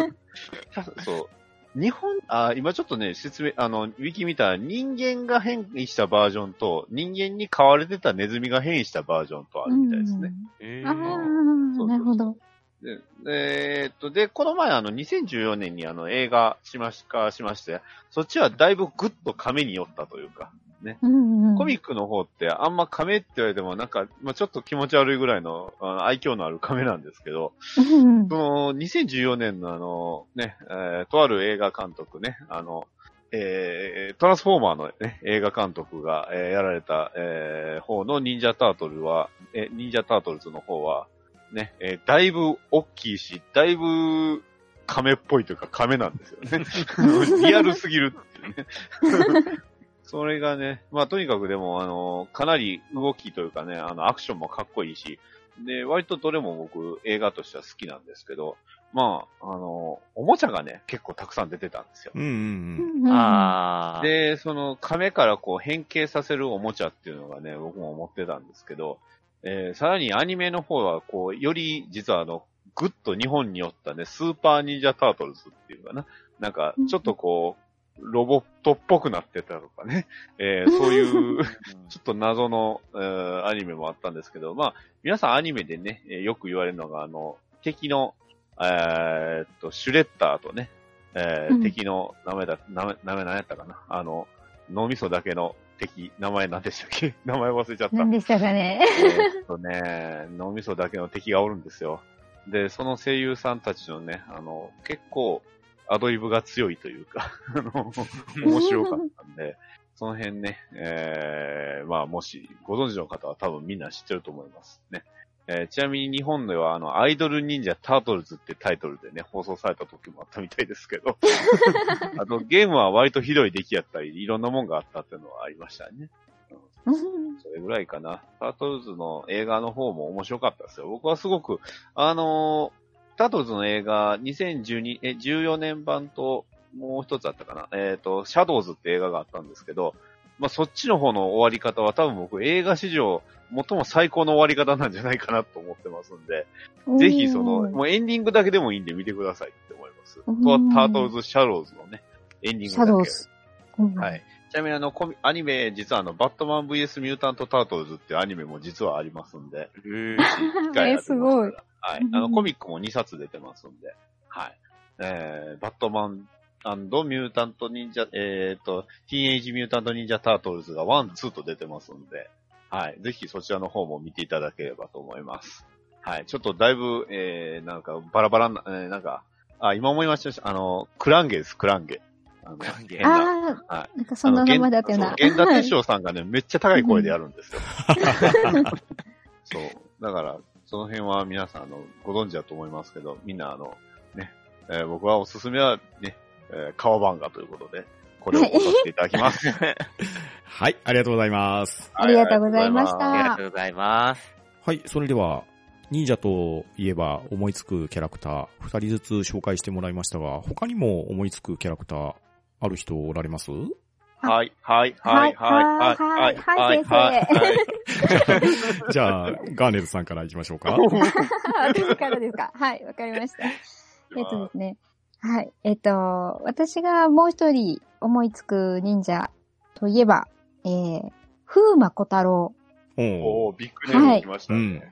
そう。日本、あ、今ちょっとね、説明、あの、ウィキ見たら人間が変異したバージョンと、人間に飼われてたネズミが変異したバージョンとあるみたいですね。えああ、なるほど。で、でえーっと、で、この前あの、2014年にあの、映画しましかしまして、そっちはだいぶぐっと亀に寄ったというか、うんうんコミックの方ってあんま亀って言われてもなんか、まあ、ちょっと気持ち悪いぐらいの愛嬌のある亀なんですけど、うんその、2014年のあの、ね、えーとある映画監督ね、あの、えートランスフォーマーのね、映画監督が、えーやられた、えー方の忍者タートルは、えー忍者タートルズの方は、ね、えーだいぶ大きいし、だいぶ亀っぽいというか亀なんですよね。リアルすぎるっていうね。それがね、まあとにかくでも、あの、かなり動きというかね、あの、アクションもかっこいいし、で、割とどれも僕映画としては好きなんですけど、まあ、あの、おもちゃがね、結構たくさん出てたんですよ。うんうんうんああ。で、その亀からこう変形させるおもちゃっていうのがね、僕も思ってたんですけど、えーさらにアニメの方はこう、より実はあの、ぐっと日本に寄ったね、スーパー忍者タートルズっていうかな。なんか、ちょっとこう、ロボットっぽくなってたとかね。えー そういう、ちょっと謎の、えーアニメもあったんですけど、まあ、皆さんアニメでね、えーよく言われるのが、あの、敵の、えーっと、シュレッダーとね、えーうん敵の名前だ、名前、名前何やったかな？あの、脳みそだけの敵、名前何でしたっけ？名前忘れちゃった。何でしたかね？えーっとね、脳みそだけの敵がおるんですよ。で、その声優さんたちのね、あの、結構、アドリブが強いというか、あの、面白かったんで、その辺ね、えー、まあ、もし、ご存知の方は多分みんな知ってると思いますね。えーちなみに日本では、あの、アイドル忍者タートルズってタイトルでね、放送された時もあったみたいですけど、あと、ゲームは割とひどい出来やったり、いろんなもんがあったっていうのはありましたね。うんそれぐらいかな。タートルズの映画の方も面白かったですよ。僕はすごく、あのータートルズの映画、2012、え、14年版と、もう一つあったかな。えっ、と、シャドウズって映画があったんですけど、まあ、そっちの方の終わり方は多分僕映画史上最も最高の終わり方なんじゃないかなと思ってますんで、ぜひその、もうエンディングだけでもいいんで見てくださいって思います。とタートルズ・シャローズのね、エンディングだけ。シャドウズ。うんはい。ちなみにあの、コミアニメ、実はあの、バットマン VS ミュータント・タートルズっていうアニメも実はありますんで、うーえすごい。はい。あの、コミックも2冊出てますんで、はい。えー、バットマンミュータント・ニンジャ、えっ、と、ティーンエイジ・ミュータント・ニンジャ・タートルズが1、2と出てますんで、はい。ぜひそちらの方も見ていただければと思います。はい。ちょっとだいぶ、えー、なんか、バラバラな、えー、なんか、あ、今思いました。あの、クランゲです、クランゲ。あの、変な。ああ、はい。なんかそんな名前だったよな。源田鉄章さんがね、めっちゃ高い声でやるんですよ。そう。だから、その辺は皆さん、あの、ご存知だと思いますけど、みんな、あの、ね、えー僕はおすすめはね、えー、川番画ということで、これを押させていただきます。はい、ありがとうございます。ありがとうございましたありがとうございます。はい、それでは、忍者といえば思いつくキャラクター、二人ずつ紹介してもらいましたが、他にも思いつくキャラクター、ある人おられます？はい、はい、はい、はい、はい、はい、はい、はい。じゃあ、ガーネルさんから行きましょうか。私からですか？はい、わかりました。えっとですね。はい。えっと、私がもう一人思いつく忍者といえば、えー、風魔小太郎。おおー、ビッグネーム来ましたね。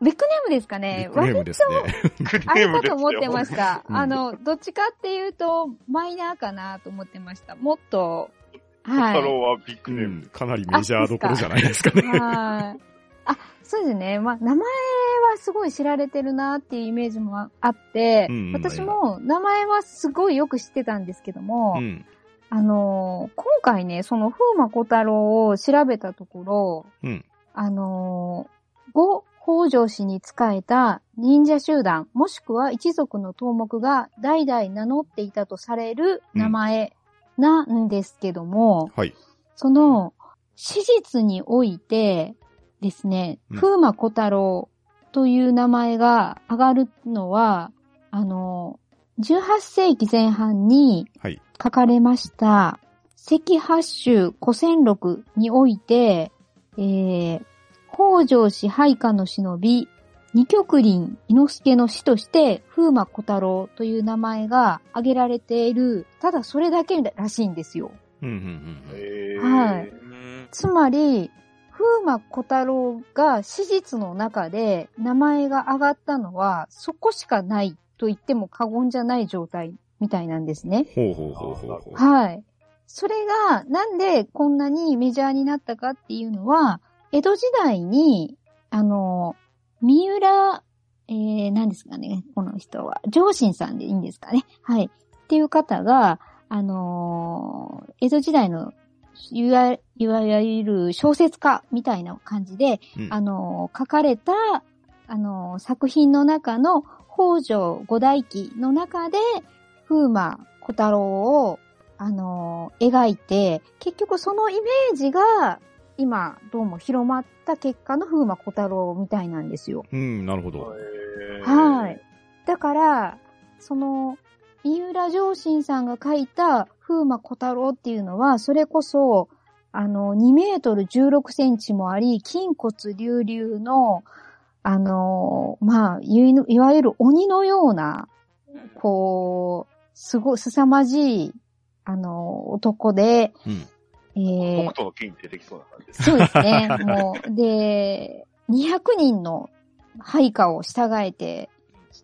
あ、ビッグネームですかビねッグネームですね。あれかと思ってました。うんあの、どっちかっていうと、マイナーかなと思ってました。もっと、小はい。太郎はビッグうネーム。ん、かなりメジャーどころじゃないですかね。はい。あ、そうですね。まあ、名前はすごい知られてるなっていうイメージもあって、うんうん私も名前はすごいよく知ってたんですけども、うん。あのー今回ね、その風魔小太郎を調べたところ、うん。あのー、五北条氏に仕えた忍者集団、もしくは一族の頭目が代々名乗っていたとされる名前なんですけども、はい。その、史実においてですね、うん風魔小太郎という名前が上がるのは、あの、18世紀前半にはい。書かれました、赤八州古戦録において、えー、北条氏配下の忍び、二極林伊之助の死として、風魔小太郎という名前が挙げられている、ただそれだけらしいんですよ。うん、うん、うん。えはいうんつまり、風魔小太郎が史実の中で名前が上がったのは、そこしかないと言っても過言じゃない状態みたいなんですね。ほうほうほうほう。はい。それが、なんでこんなにメジャーになったかっていうのは、江戸時代に、あの、三浦、えー、何ですかね、この人は。上信さんでいいんですかね。はい。っていう方が、あのー江戸時代の、いわいわゆる小説家みたいな感じで、うんあのー書かれた、あのー作品の中の北条五代記の中で、風魔小太郎を、あのー描いて、結局そのイメージが、今、どうも広まった結果の風魔小太郎みたいなんですよ。うん、なるほど。はい。だから、その、三浦上信さんが書いた風魔小太郎っていうのは、それこそ、あの、2メートル16センチもあり、筋骨隆々の、あの、まあ、いわゆる鬼のような、こう、すごい、凄まじい、あの、男で、うん。えー北斗の剣に出てきそうな感じです。そうですね。もう、で、200人の配下を従えて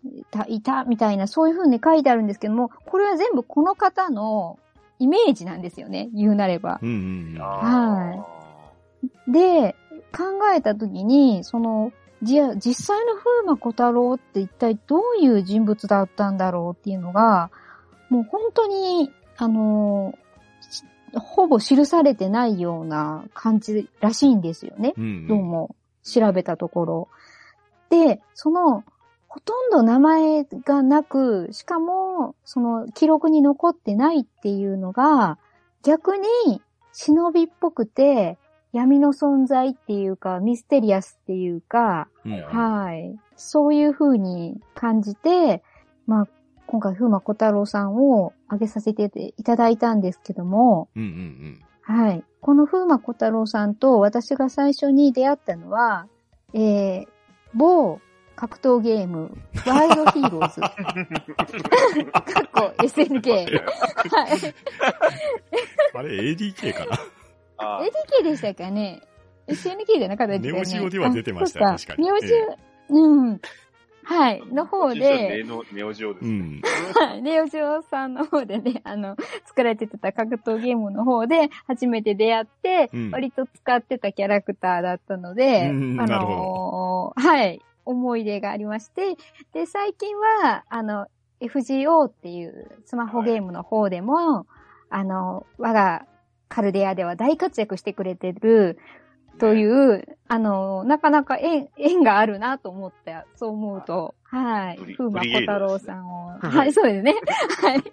いた、いたみたいな、そういう風に書いてあるんですけども、これは全部この方のイメージなんですよね。言うなれば。うん、うん、うん。はで、考えたときに、その、じゃあ実際の風魔小太郎って一体どういう人物だったんだろうっていうのが、もう本当に、あの、しほぼ記されてないような感じらしいんですよね。うん。どうも調べたところ。で、その、ほとんど名前がなく、しかも、その記録に残ってないっていうのが、逆に忍びっぽくて、闇の存在っていうか、ミステリアスっていうか、うん。はい。そういう風に感じて、まあ、今回、風魔小太郎さんを挙げさせていただいたんですけども、うん、うん、はい。この風魔小太郎さんと私が最初に出会ったのは、えー、某格闘ゲーム、ワイルドヒーローズ。かっこ SNK。はい。あれ ADK かな？あ ADK でしたかね ?SNK じゃなかったですかねネオジオでは出てました確かにネオジオ、うん。はい。の方で、ネオネオジオですね。うん。はいネオジオさんの方でね、あの、作られてた格闘ゲームの方で初めて出会って、うん割と使ってたキャラクターだったので、あのーはい、思い出がありまして、で、最近は、あの、FGO っていうスマホゲームの方でも、あの、我がカルデアでは大活躍してくれてる、という、あの、なかなか縁、縁があるなと思って、そう思うと、はい。風魔ブリゲ小太郎さんを、はい、そうですね。はい。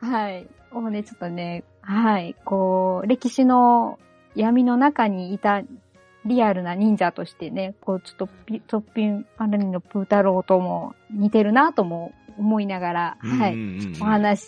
はい。をね、ちょっとね、はい。こう、歴史の闇の中にいたリアルな忍者としてね、こう、ちょっとピ、とっぴんぱらりの風太郎とも似てるなとも思いながら、はい。お話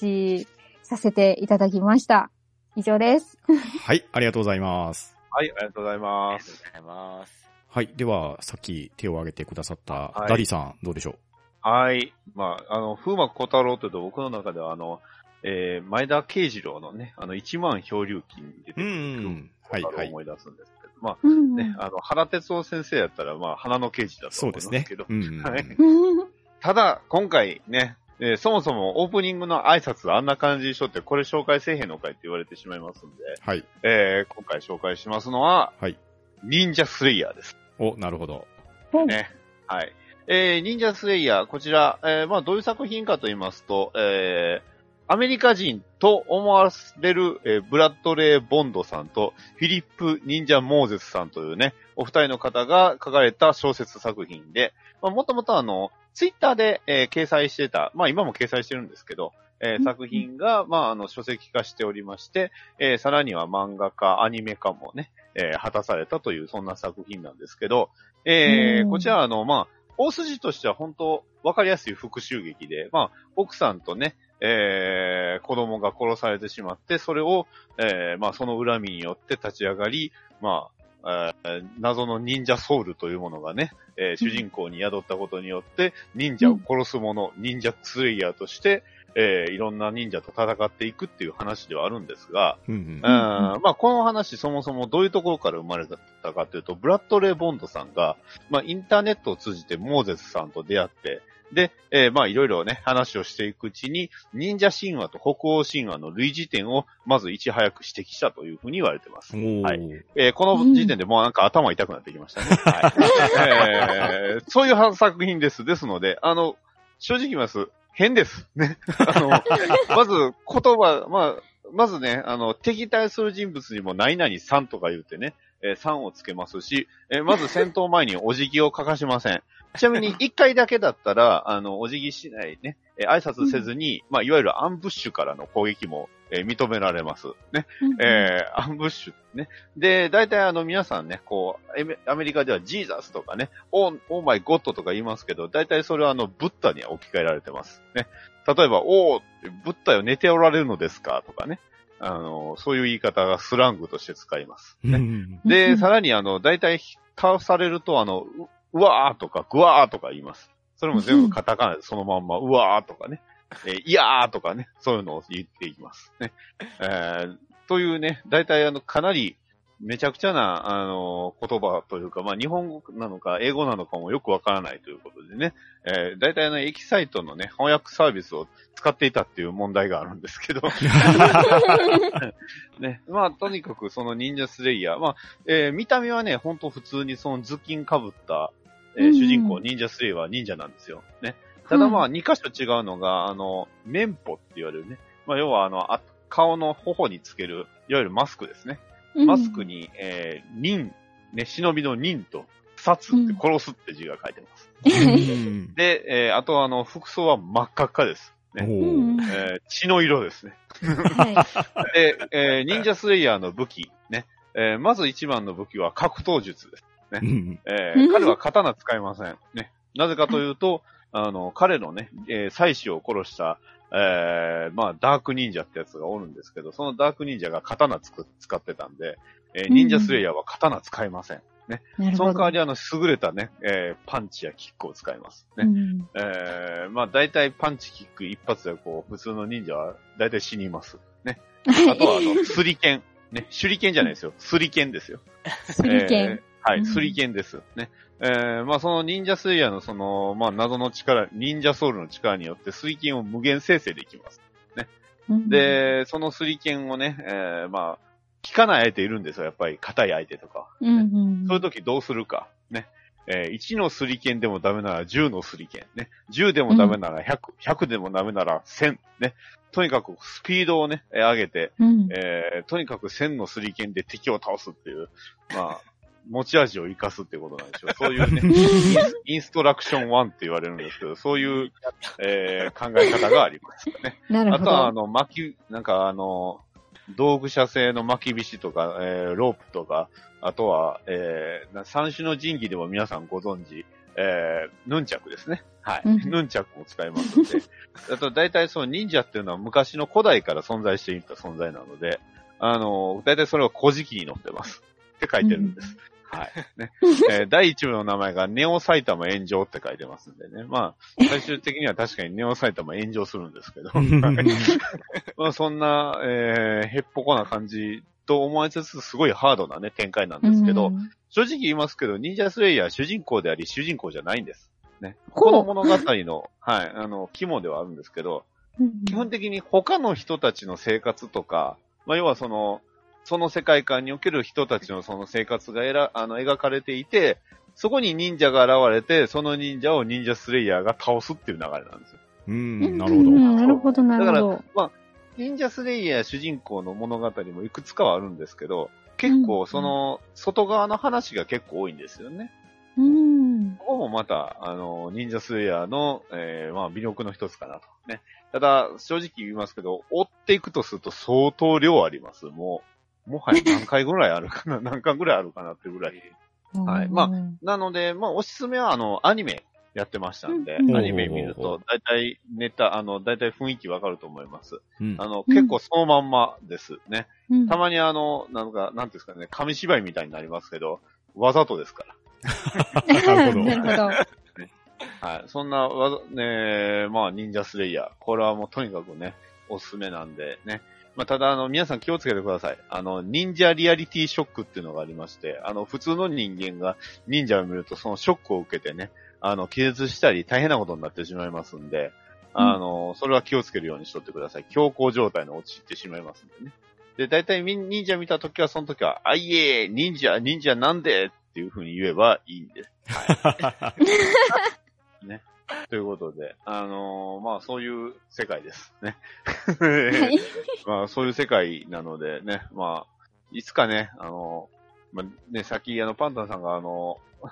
しさせていただきました。以上です。はい、ありがとうございます。はい、ありがとうございあます。りがとうございます。はい、では、さっき手を挙げてくださったはいダディさん、どうでしょはい。まあ、あの、風魔小太郎というと僕の中ではあの、えー、前田慶次郎のね、あの、一万漂流記に出てくううるんうん。はい、はい小太郎を思。い出すんですけど、まあ、うんね、あの、原哲夫先生やったら、まあ、花の刑事だと思うでねますすけど。。うんうん はいうんただ、今回ね、えーそもそもオープニングの挨拶あんな感じにしとって、これ紹介せえへんのかいって言われてしまいますんで、はい。えー今回紹介しますのは、はい。忍者スレイヤーです。お、なるほど。ね。はい。えー、忍者スレイヤー、こちら、えーまあ、どういう作品かと言いますと、えー、アメリカ人と思われる、えーブラッドレー・ボンドさんと、フィリップ・忍者・モーゼスさんというね、お二人の方が書かれた小説作品で、まあ、もともとあの、ツイッターで、えー掲載してた、まあ今も掲載してるんですけど、えーうん。作品が、まああの、書籍化しておりまして、えーさらには漫画化、アニメ化もね、えー果たされたという、そんな作品なんですけど、えーうん。こちらあの、まあ、大筋としては本当、わかりやすい復讐劇で、まあ、奥さんとね、えー子供が殺されてしまって、それを、えーまあ、その恨みによって立ち上がり、まあ、えー謎の忍者ソウルというものがね、えー主人公に宿ったことによって、忍者を殺す者、忍者スレイヤーとして、えーいろんな忍者と戦っていくっていう話ではあるんですが、うんうんうん。まあ、この話そもそもどういうところから生まれたかというと、ブラッドレー・ボンドさんが、まあ、インターネットを通じてモーゼスさんと出会って、で、えーまあ、いろいろね、話をしていくうちに、忍者神話と北欧神話の類似点を、まずいち早く指摘したというふうに言われてます。はいえーこの時点でもうなんか頭痛くなってきましたね。はいえーそういう作品です。ですので、あの、正直言います。変です。ね。あの、まず言葉、まあ、まずね、あの、敵対する人物にも何々さんとか言うてね、えー、さんをつけますし、えーまず戦闘前にお辞儀を欠かしません。ちなみに、一回だけだったら、あの、お辞儀しないね、えー挨拶せずに、まあ、いわゆるアンブッシュからの攻撃も、えー認められます。ね。えー、アンブッシュね。で、大体あの皆さんね、こう、アメリカでは Jesus とかね、 Oh、Oh my God とか言いますけど、大体それはあの、ブッダに置き換えられてます。ね。例えば、おー、ブッダよ寝ておられるのですかとかね。あの、そういう言い方がスラングとして使います。うんうんうで、んさらにあの、大体倒されるとあの、ううわーとか、ぐわーとか言います。それも全部カタカナでそのまんま、うわーとかね。えーいやーとかね、そういうのを言っていきます。ね。えーというね、大体あの、かなり、めちゃくちゃな、あの言葉というか、まあ、日本語なのか、英語なのかもよくわからないということでね、えー、大体あの、エキサイトのね、翻訳サービスを使っていたっていう問題があるんですけど、ね、まあ、とにかくその忍者スレイヤー、まあ、えー見た目はね、ほんと普通にその頭巾被った、えーうん主人公、忍者スレイヤーは忍者なんですよ。ね。ただまあ、二箇所違うのが、あの、メンポって言われるね。まあ、要はあの、あ顔の頬につける、いわゆるマスクですね。マスクに、えー、忍、ね、忍びの忍と、殺って殺すって字が書いてます。うんで、えーあとはあの、服装は真っ赤っかです。ね。えー血の色ですね。は で、えー忍者スレイヤーの武器、ね。えーまず一番の武器は格闘術です。うんえー彼は刀使いません。ね。なぜかというと、あの、彼のね、えー妻子を殺した、えー、まあ、ダーク忍者ってやつがおるんですけど、そのダーク忍者が刀つく使ってたんで、えー、忍者スレイヤーは刀使いません。ね。その代わりあの、優れたね、えー、パンチやキックを使います。ね。うん、えー、まあ大体パンチキック一発でこう、普通の忍者は大体死にます。ね。あとはあの、スリケン。ね、手裏剣じゃないですよ。スリケンですよ。スリケン。えーはい、スリケンです。ね。えー、まあその忍者スイヤーのその、まあ謎の力、忍者ソウルの力によってスリケンを無限生成できます。ね。で、そのスリケンをね、えー、まあ、効かない相手いるんですよ、やっぱり、硬い相手とか、ね、うんうん、そういう時どうするか。ね。えー、1のスリケンでもダメなら10のスリケン。ね。10でもダメなら100、100でもダメなら1000。ね。とにかくスピードをね、上げて、うん、えー、とにかく1000のスリケンで敵を倒すっていう、まあ、持ち味を活かすってことなんでしょう。そういうね、インストラクション1って言われるんですけど、そういう、えー、考え方がありますね。なるほど。あとは、あの、巻き、なんかあの、ドウグ社製のまきびしとか、えー、ロープとか、あとは、えー、三種の神器でも皆さんご存知、えー、ヌンチャクですね。はい。ヌンチャクを使いますので。あと、大体その忍者っていうのは昔の古代から存在していた存在なので、あの、大体それは古事記に載ってます。って書いてるんです。はい。ね。えー、第一部の名前がネオ埼玉炎上って書いてますんでね。まあ、最終的には確かにネオ埼玉炎上するんですけど。まあ、そんな、えー、へっぽこな感じと思いつつ、すごいハードなね、展開なんですけど、正直言いますけど、忍者スレイヤー主人公であり、主人公じゃないんです。ね。この物語の、はい、あの、肝ではあるんですけど、基本的に他の人たちの生活とか、まあ、要はその、その世界観における人たちのその生活がえらあの描かれていて、そこに忍者が現れて、その忍者を忍者スレイヤーが倒すっていう流れなんですよ。うん、なるほど。なるほど、なるほど。だから、まあ、忍者スレイヤー主人公の物語もいくつかはあるんですけど、結構その、外側の話が結構多いんですよね。うん。ここもまた、あの、忍者スレイヤーの、えー、まあ、魅力の一つかなと。ね。ただ、正直言いますけど、追っていくとすると相当量あります。もう、もはや何回ぐらいあるかな、何回ぐらいあるかなってぐらい。はい。まあ、なので、まあ、おすすめは、あの、アニメやってましたんで、うん、アニメ見ると、だいたいネタ、あの、だいたい雰囲気わかると思います。うん、あの、結構そのまんまですね。うん、たまにあの、なんか、なんですかね、紙芝居みたいになりますけど、わざとですから。なるほど。なるほど。はい。そんな、わねまあ、忍者スレイヤー。これはもうとにかくね、おすすめなんでね。まあ、ただ、あの、皆さん気をつけてください。あの、忍者リアリティショックっていうのがありまして、あの、普通の人間が忍者を見るとそのショックを受けてね、あの、気絶したり大変なことになってしまいますんで、あの、それは気をつけるようにしとってください。強行状態に陥ってしまいますんでね。で、大体忍者見たときは、その時は、あいえ、忍者、忍者なんでっていうふうに言えばいいんです。はい。ね。ということで、あのー、まあそういう世界ですね。まあそういう世界なのでね、まあ、いつかね、あのー、まあね、さっきあのパンタンさんがあのー、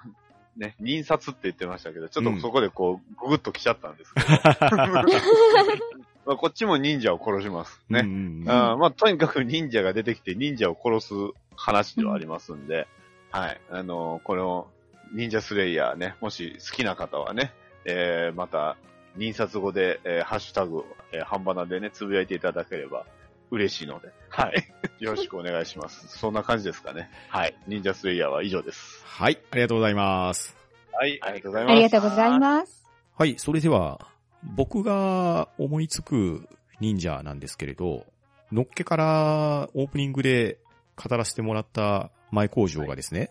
ね、認札って言ってましたけど、ちょっとそこでこう、ぐぐっと来ちゃったんですけど。まあ、こっちも忍者を殺しますね。うんうん、あまあ、とにかく忍者が出てきて忍者を殺す話ではありますんで、うん、はい。あのこれを、忍者スレイヤーね、もし好きな方はね、えー、また、印刷語で、えー、ハッシュタグ、えー、半ばなでね、つぶやいていただければ嬉しいので、はい。よろしくお願いします。そんな感じですかね。はい。忍者スレイヤーは以上です。はい。ありがとうございます。はい。ありがとうございます。ありがとうございます。はい。それでは、僕が思いつく忍者なんですけれど、のっけからオープニングで語らせてもらった前工場がですね、はい、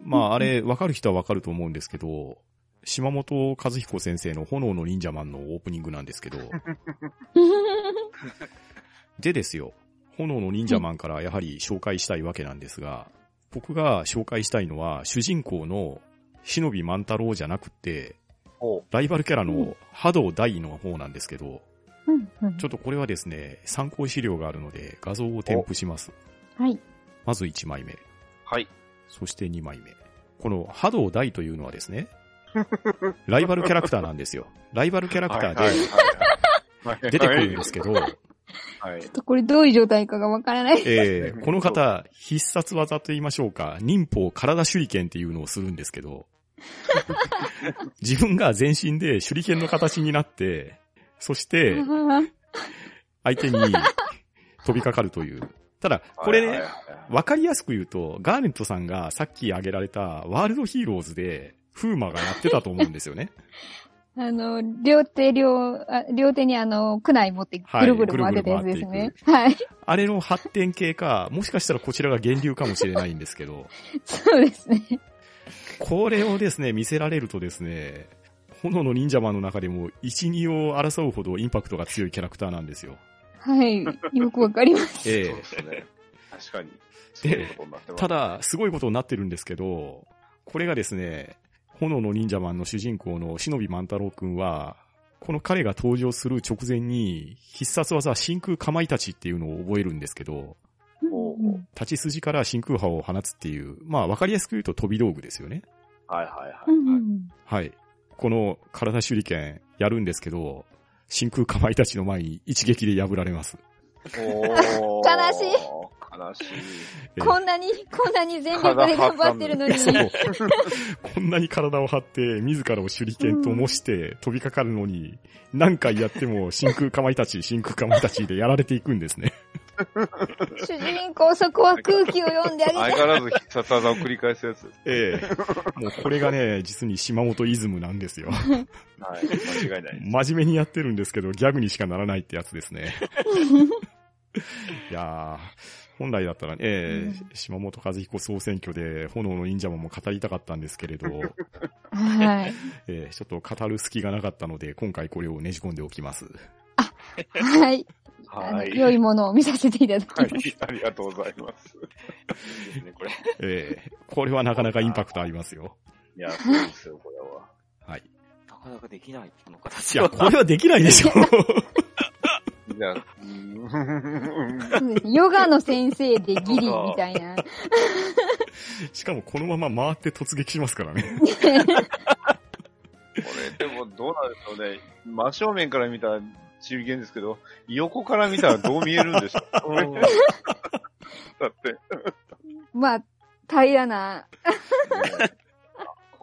まあ、あれ、わかる人はわかると思うんですけど、島本和彦先生の炎の忍者マンのオープニングなんですけど、でですよ、炎の忍者マンからやはり紹介したいわけなんですが、僕が紹介したいのは主人公の忍び万太郎じゃなくて、ライバルキャラの波動大の方なんですけど、ちょっとこれはですね、参考資料があるので画像を添付します。はい。まず1枚目。はい。そして2枚目。この波動大というのはですね、ライバルキャラクターなんですよ。ライバルキャラクターで出てくるんですけど、はい。ちょっとこれどういう状態かがわからない。ええー、この方、必殺技と言いましょうか、忍法体手裏剣っていうのをするんですけど、自分が全身で手裏剣の形になって、そして、相手に飛びかかるという。ただ、これねわかりやすく言うと、ガーネットさんがさっき挙げられたワールドヒーローズで、風魔がやってたと思うんですよね。あの、両手両、あ両手にあの、クナイ持ってぐるぐる回ってたやつですね。はい。あれの発展系か、もしかしたらこちらが源流かもしれないんですけど、そうですね。これをですね、見せられるとですね、炎の忍者マンの中でも1、2を争うほどインパクトが強いキャラクターなんですよ。はい。よくわかります。えそうですね。確かに。そういうことになってます。ただ、すごいことになってるんですけど、これがですね、炎の忍者マンの主人公の忍び万太郎くんは、この彼が登場する直前に、必殺技真空かまいたちっていうのを覚えるんですけど、立ち筋から真空波を放つっていう、まあわかりやすく言うと飛び道具ですよね。はいはいはい。うんうんはい。この体手裏剣やるんですけど、真空かまいたちの前に一撃で破られます。悲しい。悲しい。えこんなに、こんなに全力で頑張ってるのに。そう。こんなに体を張って、自らを手裏剣と模して飛びかかるのに、何回やっても真空かまいたち、真空かまいたちでやられていくんですね。主人公そこは空気を読んであげて。相変わらず必殺技を繰り返すやつ。ええもうこれがね、実に島本イズムなんですよ。はい。間違いない。真面目にやってるんですけど、ギャグにしかならないってやつですね。いやー、本来だったらね、ええ島本和彦総選挙で炎の忍者マンも語りたかったんですけれど、はい。えーちょっと語る隙がなかったので、今回これをねじ込んでおきます。はい。はい。良いものを見させていただきはます。い。ありがとうございます。いいですね、これ。ええこれはなかなかインパクトありますよ。いや、そうですよ、これは。はい。なかなかできない、このいや、形は。これはできないでしょ。じゃヨガの先生でギリみたいな。しかもこのまま回って突撃しますからね。これ、でもどうなんでしょうね。真正面から見たら中元ですけど、横から見たらどう見えるんでしょう だって、まあ、平らな。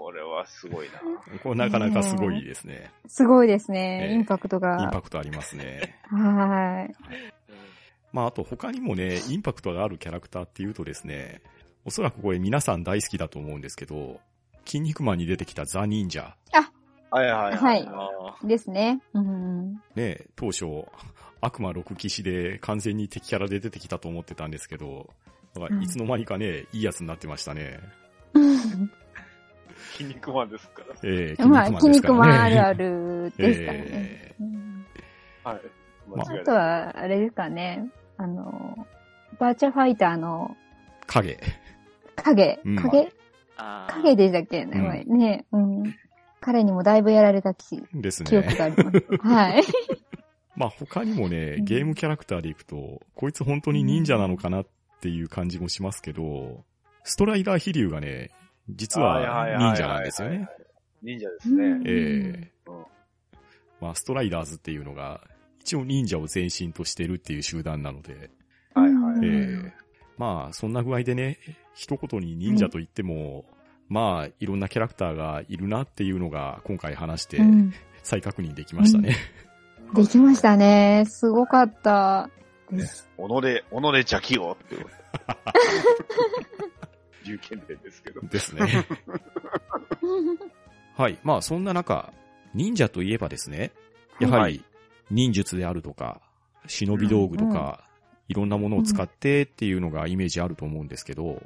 ねこれはすごいな。これなかなかすごいですね。すごいですね。ええインパクトインが。パクトありますね。はまあ、あと他にもね、インパクトがあるキャラクターっていうとですね、おそらくこれ皆さん大好きだと思うんですけど、筋肉マンに出てきたザ・忍者。はいはいはいあい。ですね。うん。ね、当初、悪魔六騎士で完全に敵キャラで出てきたと思ってたんですけど、いつの間にかね、いいやつになってましたね。筋肉マンですから。えー、まあ、筋肉マンあるるあるですからね。えうんはい。まあ間違いない。とは、あれですかね。あの、バーチャファイターの影。影うん、影？あー影でしたっけ？名前。ね。うん。彼にもだいぶやられた記です記憶ね。があります。はい。まあ他にもねう、んゲームキャラクターでいくと、こいつ本当に忍者なのかなっていう感じもしますけど、ストライダー飛竜がね、実は忍者なんですよね。。忍者ですね。ええうんまあストライダーズっていうのが、一応忍者を前身としてるっていう集団なので、はいはい。ええまあそんな具合でね、一言に忍者と言っても、まあいろんなキャラクターがいるなっていうのが今回話してうん。再確認できましたね。できましたね。すごかったです。己、己邪気をって いう。重剣伝ですけど。ですね。はい。まあそんな中、忍者といえばですね、やはり忍術であるとか、忍び道具とか、いろんなものを使ってっていうのがイメージあると思うんですけど、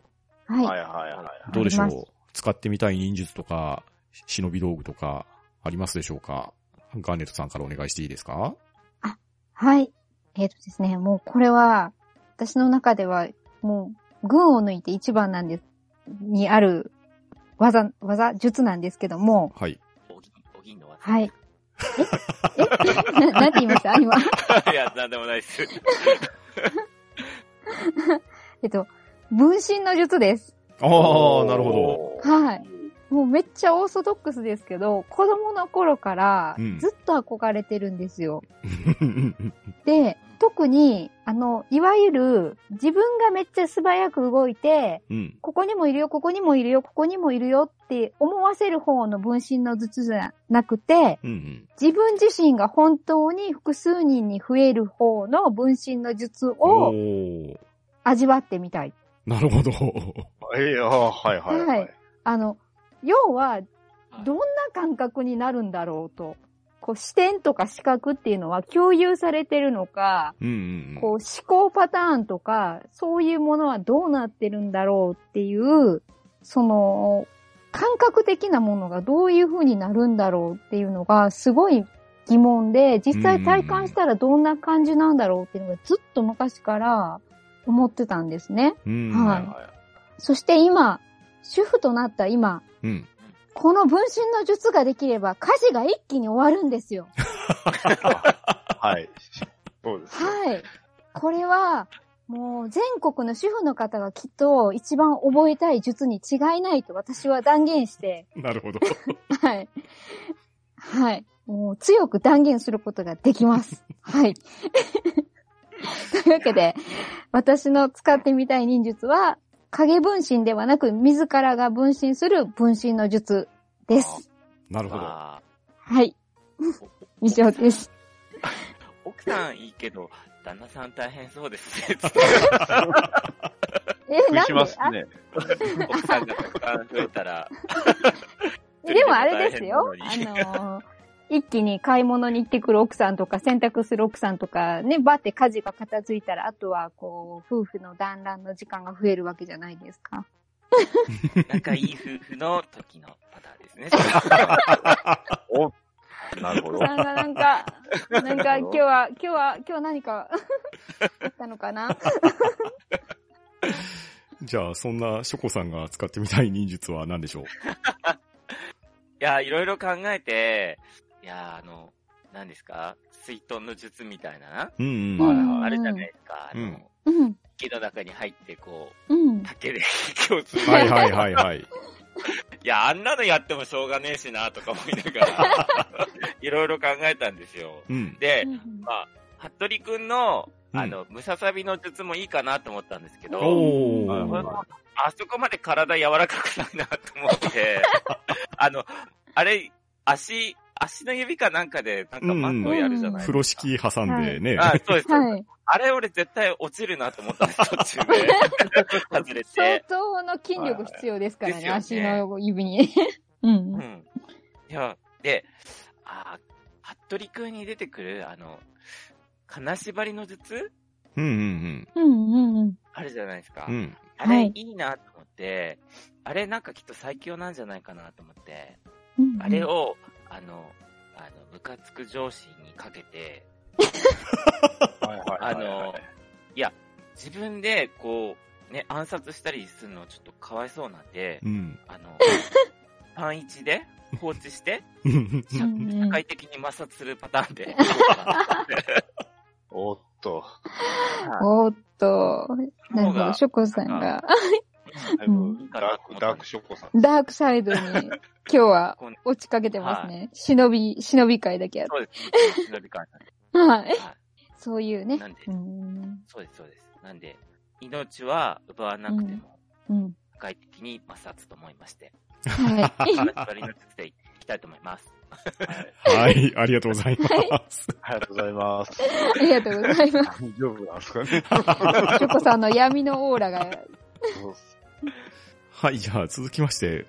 はい。はいはいはい。どうでしょう？使ってみたい忍術とか、忍び道具とか、ありますでしょうか？ガーネットさんからお願いしていいですか？はい。えっ、とですね、もうこれは、私の中では、もう、群を抜いて一番なんです、にある技、技、術なんですけども、はい。おおの技。はい。え？え？ななんて言いました？今。いや、なんでもないです。えっと、分身の術です。ああ、なるほどはい。もうめっちゃオーソドックスですけど、子供の頃からうんずっと憧れてるんですよ。ど。で、特に、あの、いわゆる自分がめっちゃ素早く動いて、うん。ここにもいるよ、ここにもいるよ、ここにもいるよって思わせる方の分身の術じゃなくて、うんうん。自分自身が本当に複数人に増える方の分身の術おをー。味わってみたい。なるほど。ええああはいはいははいい。あの、要は、はいどんな感覚になるんだろうと。こう視点とか視覚っていうのは共有されてるのか、うんうんこう思考パターンとか、そういうものはどうなってるんだろうっていう、その、感覚的なものがどういう風になるんだろうっていうのがすごい疑問で、実際体感したらどんな感じなんだろうっていうのがずっと昔から思ってたんですね。うん。ははいいはいそして今、主婦となった今、うん。この分身の術ができれば家事が一気に終わるんですよ。はい。そうですね。はい。これは、もう全国の主婦の方がきっと一番覚えたい術に違いないと私は断言して、なるほど。はい。はい。もう強く断言することができます。はい。というわけで、私の使ってみたい忍術は、影分身ではなく、自らが分身する分身の術です。なるほど。あはい。以上です。ー奥さんいいけど、旦那さん大変そうですね。え、なんで？あますね。奥さんがたくさん増えたら。でもあれですよ。あのー一気に買い物に行ってくる奥さんとか、洗濯する奥さんとか、ね、バって家事が片付いたら、あとは、こう、夫婦の団らんの時間が増えるわけじゃないですか。仲いい夫婦の時のパターンですね。おなるほど。さんがなんか、なんか今日は、今日は、今日何か あったのかな？じゃあ、そんなショコさんが使ってみたい忍術は何でしょう？いや、いろいろ考えて、何ですか？水遁の術みたいな、うんはいうん。あれじゃないですか？あの、うんうん、木の中に入って、こう、うん。竹で息をする。はいはいはいはい。いや、あんなのやってもしょうがねえしな、とか思いながら、いろいろ考えたんですよ。うん。で、うんまあ、服部くんの、うんあの、ムササビの術もいいかなと思ったんですけど。あそこまで体柔らかくないなと思って、あの、あれ、足、足の指かなんかで、なんかマットをやるじゃないですか。風呂敷挟んでね。あ、そうです。はい。あれ俺絶対落ちるなと思ったんです、途中で。外れ相て。当の筋力必要ですからね、はい足の指に。う。うんん。いや、で、あー、服部くんに出てくる、あの、金縛りの術？うんうんうんうんうん。あるじゃないですか。うん。うん。あれ、はいいいなと思って、あれなんかきっと最強なんじゃないかなと思って、うんあれを、あの、あの、ムカつく上司にかけて、はいはいはいはいあの自分で、こう、ね、暗殺したりするのちょっとかわいそうなんで、うん。あの、パン1で放置して、うん社会的に摩擦するパターンで。おっと。おーっと、なるほど、がショコさんが、だいダーク、ダークショコさん。ダークサイドに今日は 落ちかけてますね。忍び、忍び会だけやっそうです。忍び感て。はい。はい。そういうね。なんでうん。そうです、そうです。なんで、命は奪わなくても、うん。社会的に摩擦と思いまして、はい。金縛りの術でいきたいと思います。はい、ありがとうございます。ありがとうございます。ありがとうございます。大丈夫なんですかね。ショコさんの闇のオーラが、そうっす はい、じゃあ続きまして、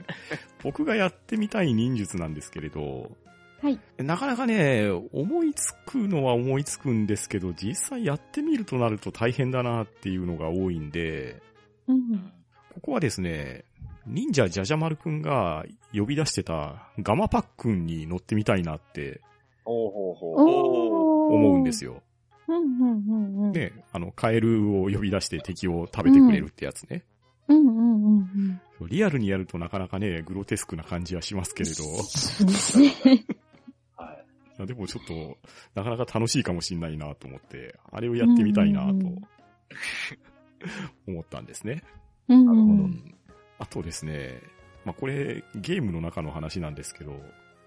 僕がやってみたい忍術なんですけれど、はい。なかなかね、思いつくのは思いつくんですけど、実際やってみるとなると大変だなっていうのが多いんで、うん。ここはですね、忍者ジャジャマルくんが呼び出してたガマパックンに乗ってみたいなって。思うんですよ。うんうんうんうん。ね、あの、カエルを呼び出して敵を食べてくれるってやつね。うんうんうんうん。リアルにやるとなかなかね、グロテスクな感じはしますけれど、そうですね。はい。でもちょっと、なかなか楽しいかもしんないなと思って、あれをやってみたいなとうんうんうん思ったんですね。うんうなるほどん。あとですね、まあ、これゲームの中の話なんですけど、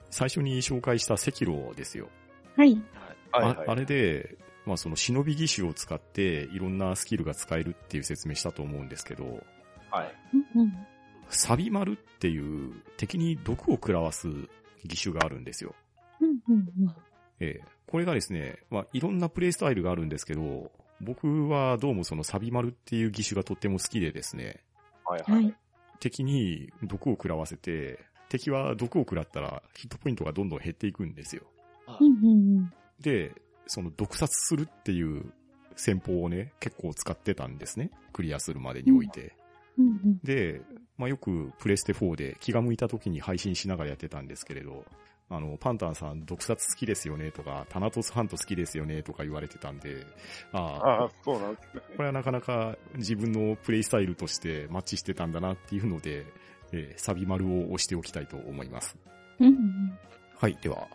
最初に紹介した赤狼ですよ。はい。はいはい。ああれで、まあその忍び義手を使っていろんなスキルが使えるっていう説明したと思うんですけど、はい。うんうんサビ丸っていう敵に毒を食らわす義手があるんですよ。うんうんええこれがですね、まあいろんなプレイスタイルがあるんですけど、僕はどうもそのサビ丸っていう義手がとっても好きでですね、はい。うんはい。敵に毒を食らわせて、敵は毒を食らったらヒットポイントがどんどん減っていくんですよ。うんうんで、その毒殺するっていう戦法をね、結構使ってたんですね。クリアするまでにおいて。うんうんで、まあ、よくプレステ4で気が向いた時に配信しながらやってたんですけれど、あの、パンタンさん毒殺好きですよねとか、タナトスハント好きですよねとか言われてたんで、ああ、ああ、そうなんですね。これはなかなか自分のプレイスタイルとしてマッチしてたんだなっていうので、えーサビ丸を押しておきたいと思います。うんうんはい、では、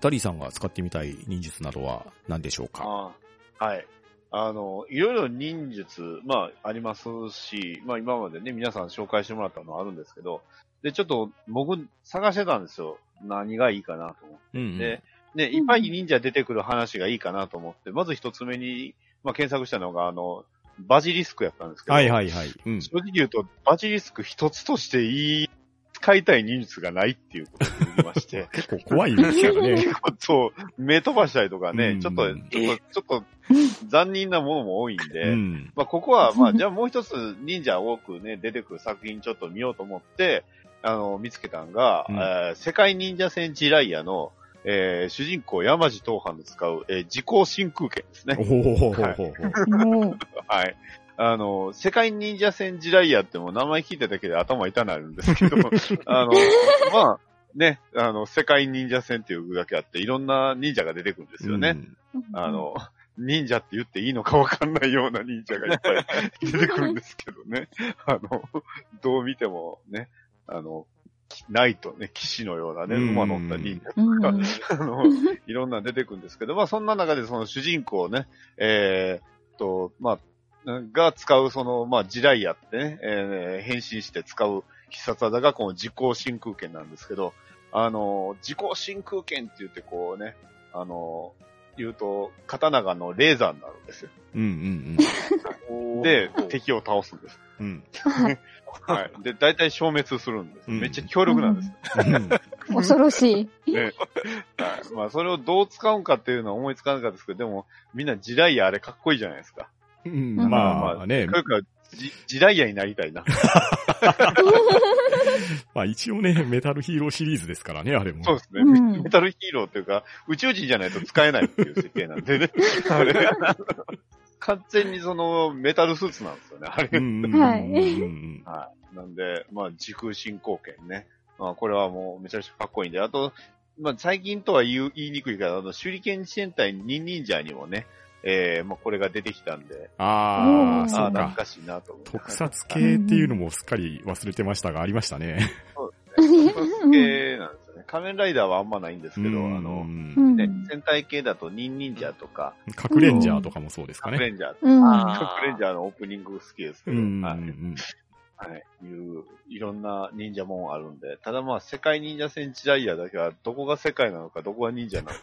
ダリーさんが使ってみたい忍術などは何でしょうか？ああはい。あの、いろいろ忍術、まあ、ありますし、まあ今までね、皆さん紹介してもらったのあるんですけど、で、ちょっと僕探してたんですよ。何がいいかなと思って。うんうんで、ね、いっぱい忍者出てくる話がいいかなと思って、まず一つ目に、まあ検索したのが、あの、バジリスクやったんですけど、はいはいはい。うん。正直言うと、バジリスク一つとしていい、使いたい忍術がないっていうことになりまして、結構怖いですからね。そう、目飛ばしたりとかね、うんちょっと、ちょっと、ちょっと、残忍なものも多いんで、うん。まあ、ここは、まあ、じゃあもう一つ忍者多くね、出てくる作品ちょっと見ようと思って、あの、見つけたのが、うんえー世界忍者戦ジライアの、えー主人公山地東藩の使う、えー時効真空剣ですね。はい。あの、世界忍者戦ジライアってもう名前聞いただけで頭痛なるんですけど、あの、まあ、ね、あの、世界忍者戦っていう具だけあって、いろんな忍者が出てくるんですよね。あの、忍者って言っていいのかわかんないような忍者がいっぱい出てくるんですけどね。あの、どう見てもね、あの、きナイトね、騎士のようなね、うん馬乗った忍者うんうんあの、いろんな出てくるんですけど、まあそんな中でその主人公ね、えーっと、まあ、が使うその、まあ、地雷やってね、えー変身して使う必殺技がこの時効真空剣なんですけど、あの、時効真空剣って言ってこうね、あの、言うと、刀があのレーザーになるんですよ。うんうんで、敵を倒すんです。うん。うん。はいはい。で、大体消滅するんです。うんめっちゃ強力なんです。うん恐ろしい。ね。はい。まあ、それをどう使うんかっていうのは思いつかなかったですけど、でも、みんな地雷やあれかっこいいじゃないですか。うんまあねと、いうか、じ地雷やになりたいな。まあ一応ね、メタルヒーローシリーズですからね、あれも。そうですね。うんメタルヒーローっていうか、宇宙人じゃないと使えないっていう設定なんでね。あれ 完全にそのメタルスーツなんですよね、あれ。うんうんはいはい。なんで、まあ、時空進行権ね。まあ、これはもうめちゃくちゃかっこいいんで、あと、まあ、最近とは言う言いにくいから、あの、手裏剣戦隊ニンニンジャーにもね、えー、まあ、これが出てきたんで、ああ、うんそうああ、懐か。かしいなと思って。特撮系っていうのもすっかり忘れてましたが、ありましたね。特撮系なんですよね。仮面ライダーはあんまないんですけど、うんあの、うんね、戦隊系だとニンニンジャーとか、カクレンジャーとかもそうですかね。カクレンジャー、カクレンジャーのオープニング好きですけど、うんはい。うんはい。いう、いろんな忍者もんあるんで、ただまあ、世界忍者戦士ダイヤだけは、どこが世界なのか、どこが忍者なのか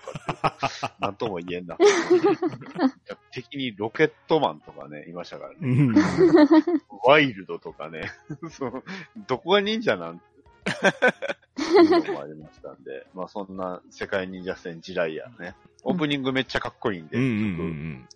っていう、なんとも言えんな。い や敵にロケットマンとかね、いましたからうね。ん。ワイルドとかね、そうどこが忍者なん？て、いうのもありましたんで、まあそんな世界忍者戦ジライヤね。オープニングめっちゃかっこいいんで、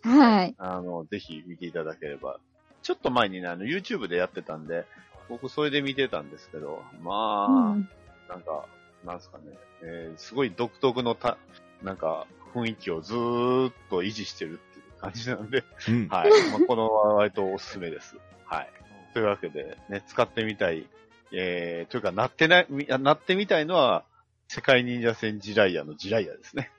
はい。あの、ぜひ見ていただければ。ちょっと前にね、あの、YouTube でやってたんで、僕それで見てたんですけど、まあ、うんなんか、なんすかね、えーすごい独特のた、なんか、雰囲気をずーっと維持してるっていう感じなんで、うん。うん。はい。まあ、このは割とおすすめです。はい。というわけで、ね、使ってみたい、えー、というか、なってない、みなってみたいのは、世界忍者戦ジライアのジライアですね。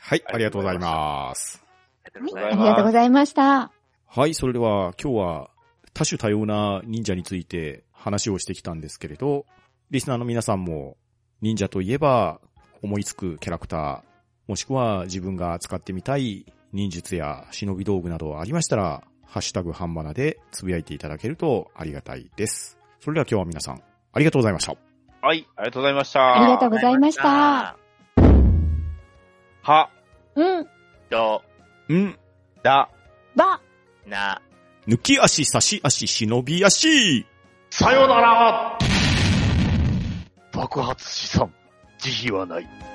はい、ありがとうございます。ありがとうござあいますりがとうございました。はい、それでは今日は多種多様な忍者について話をしてきたんですけれど、リスナーの皆さんも忍者といえば思いつくキャラクター、もしくは自分が使ってみたい忍術や忍び道具などありましたら、ハッシュタグ半ばなでつぶやいていただけるとありがたいです。それでは今日は皆さんありがとうございました。はい、ありがとうございました。ありがとうございました。は、うん。と、ん、だ、ば、な、抜き足、差し足、忍び足。さよなら爆発資産、慈悲はない。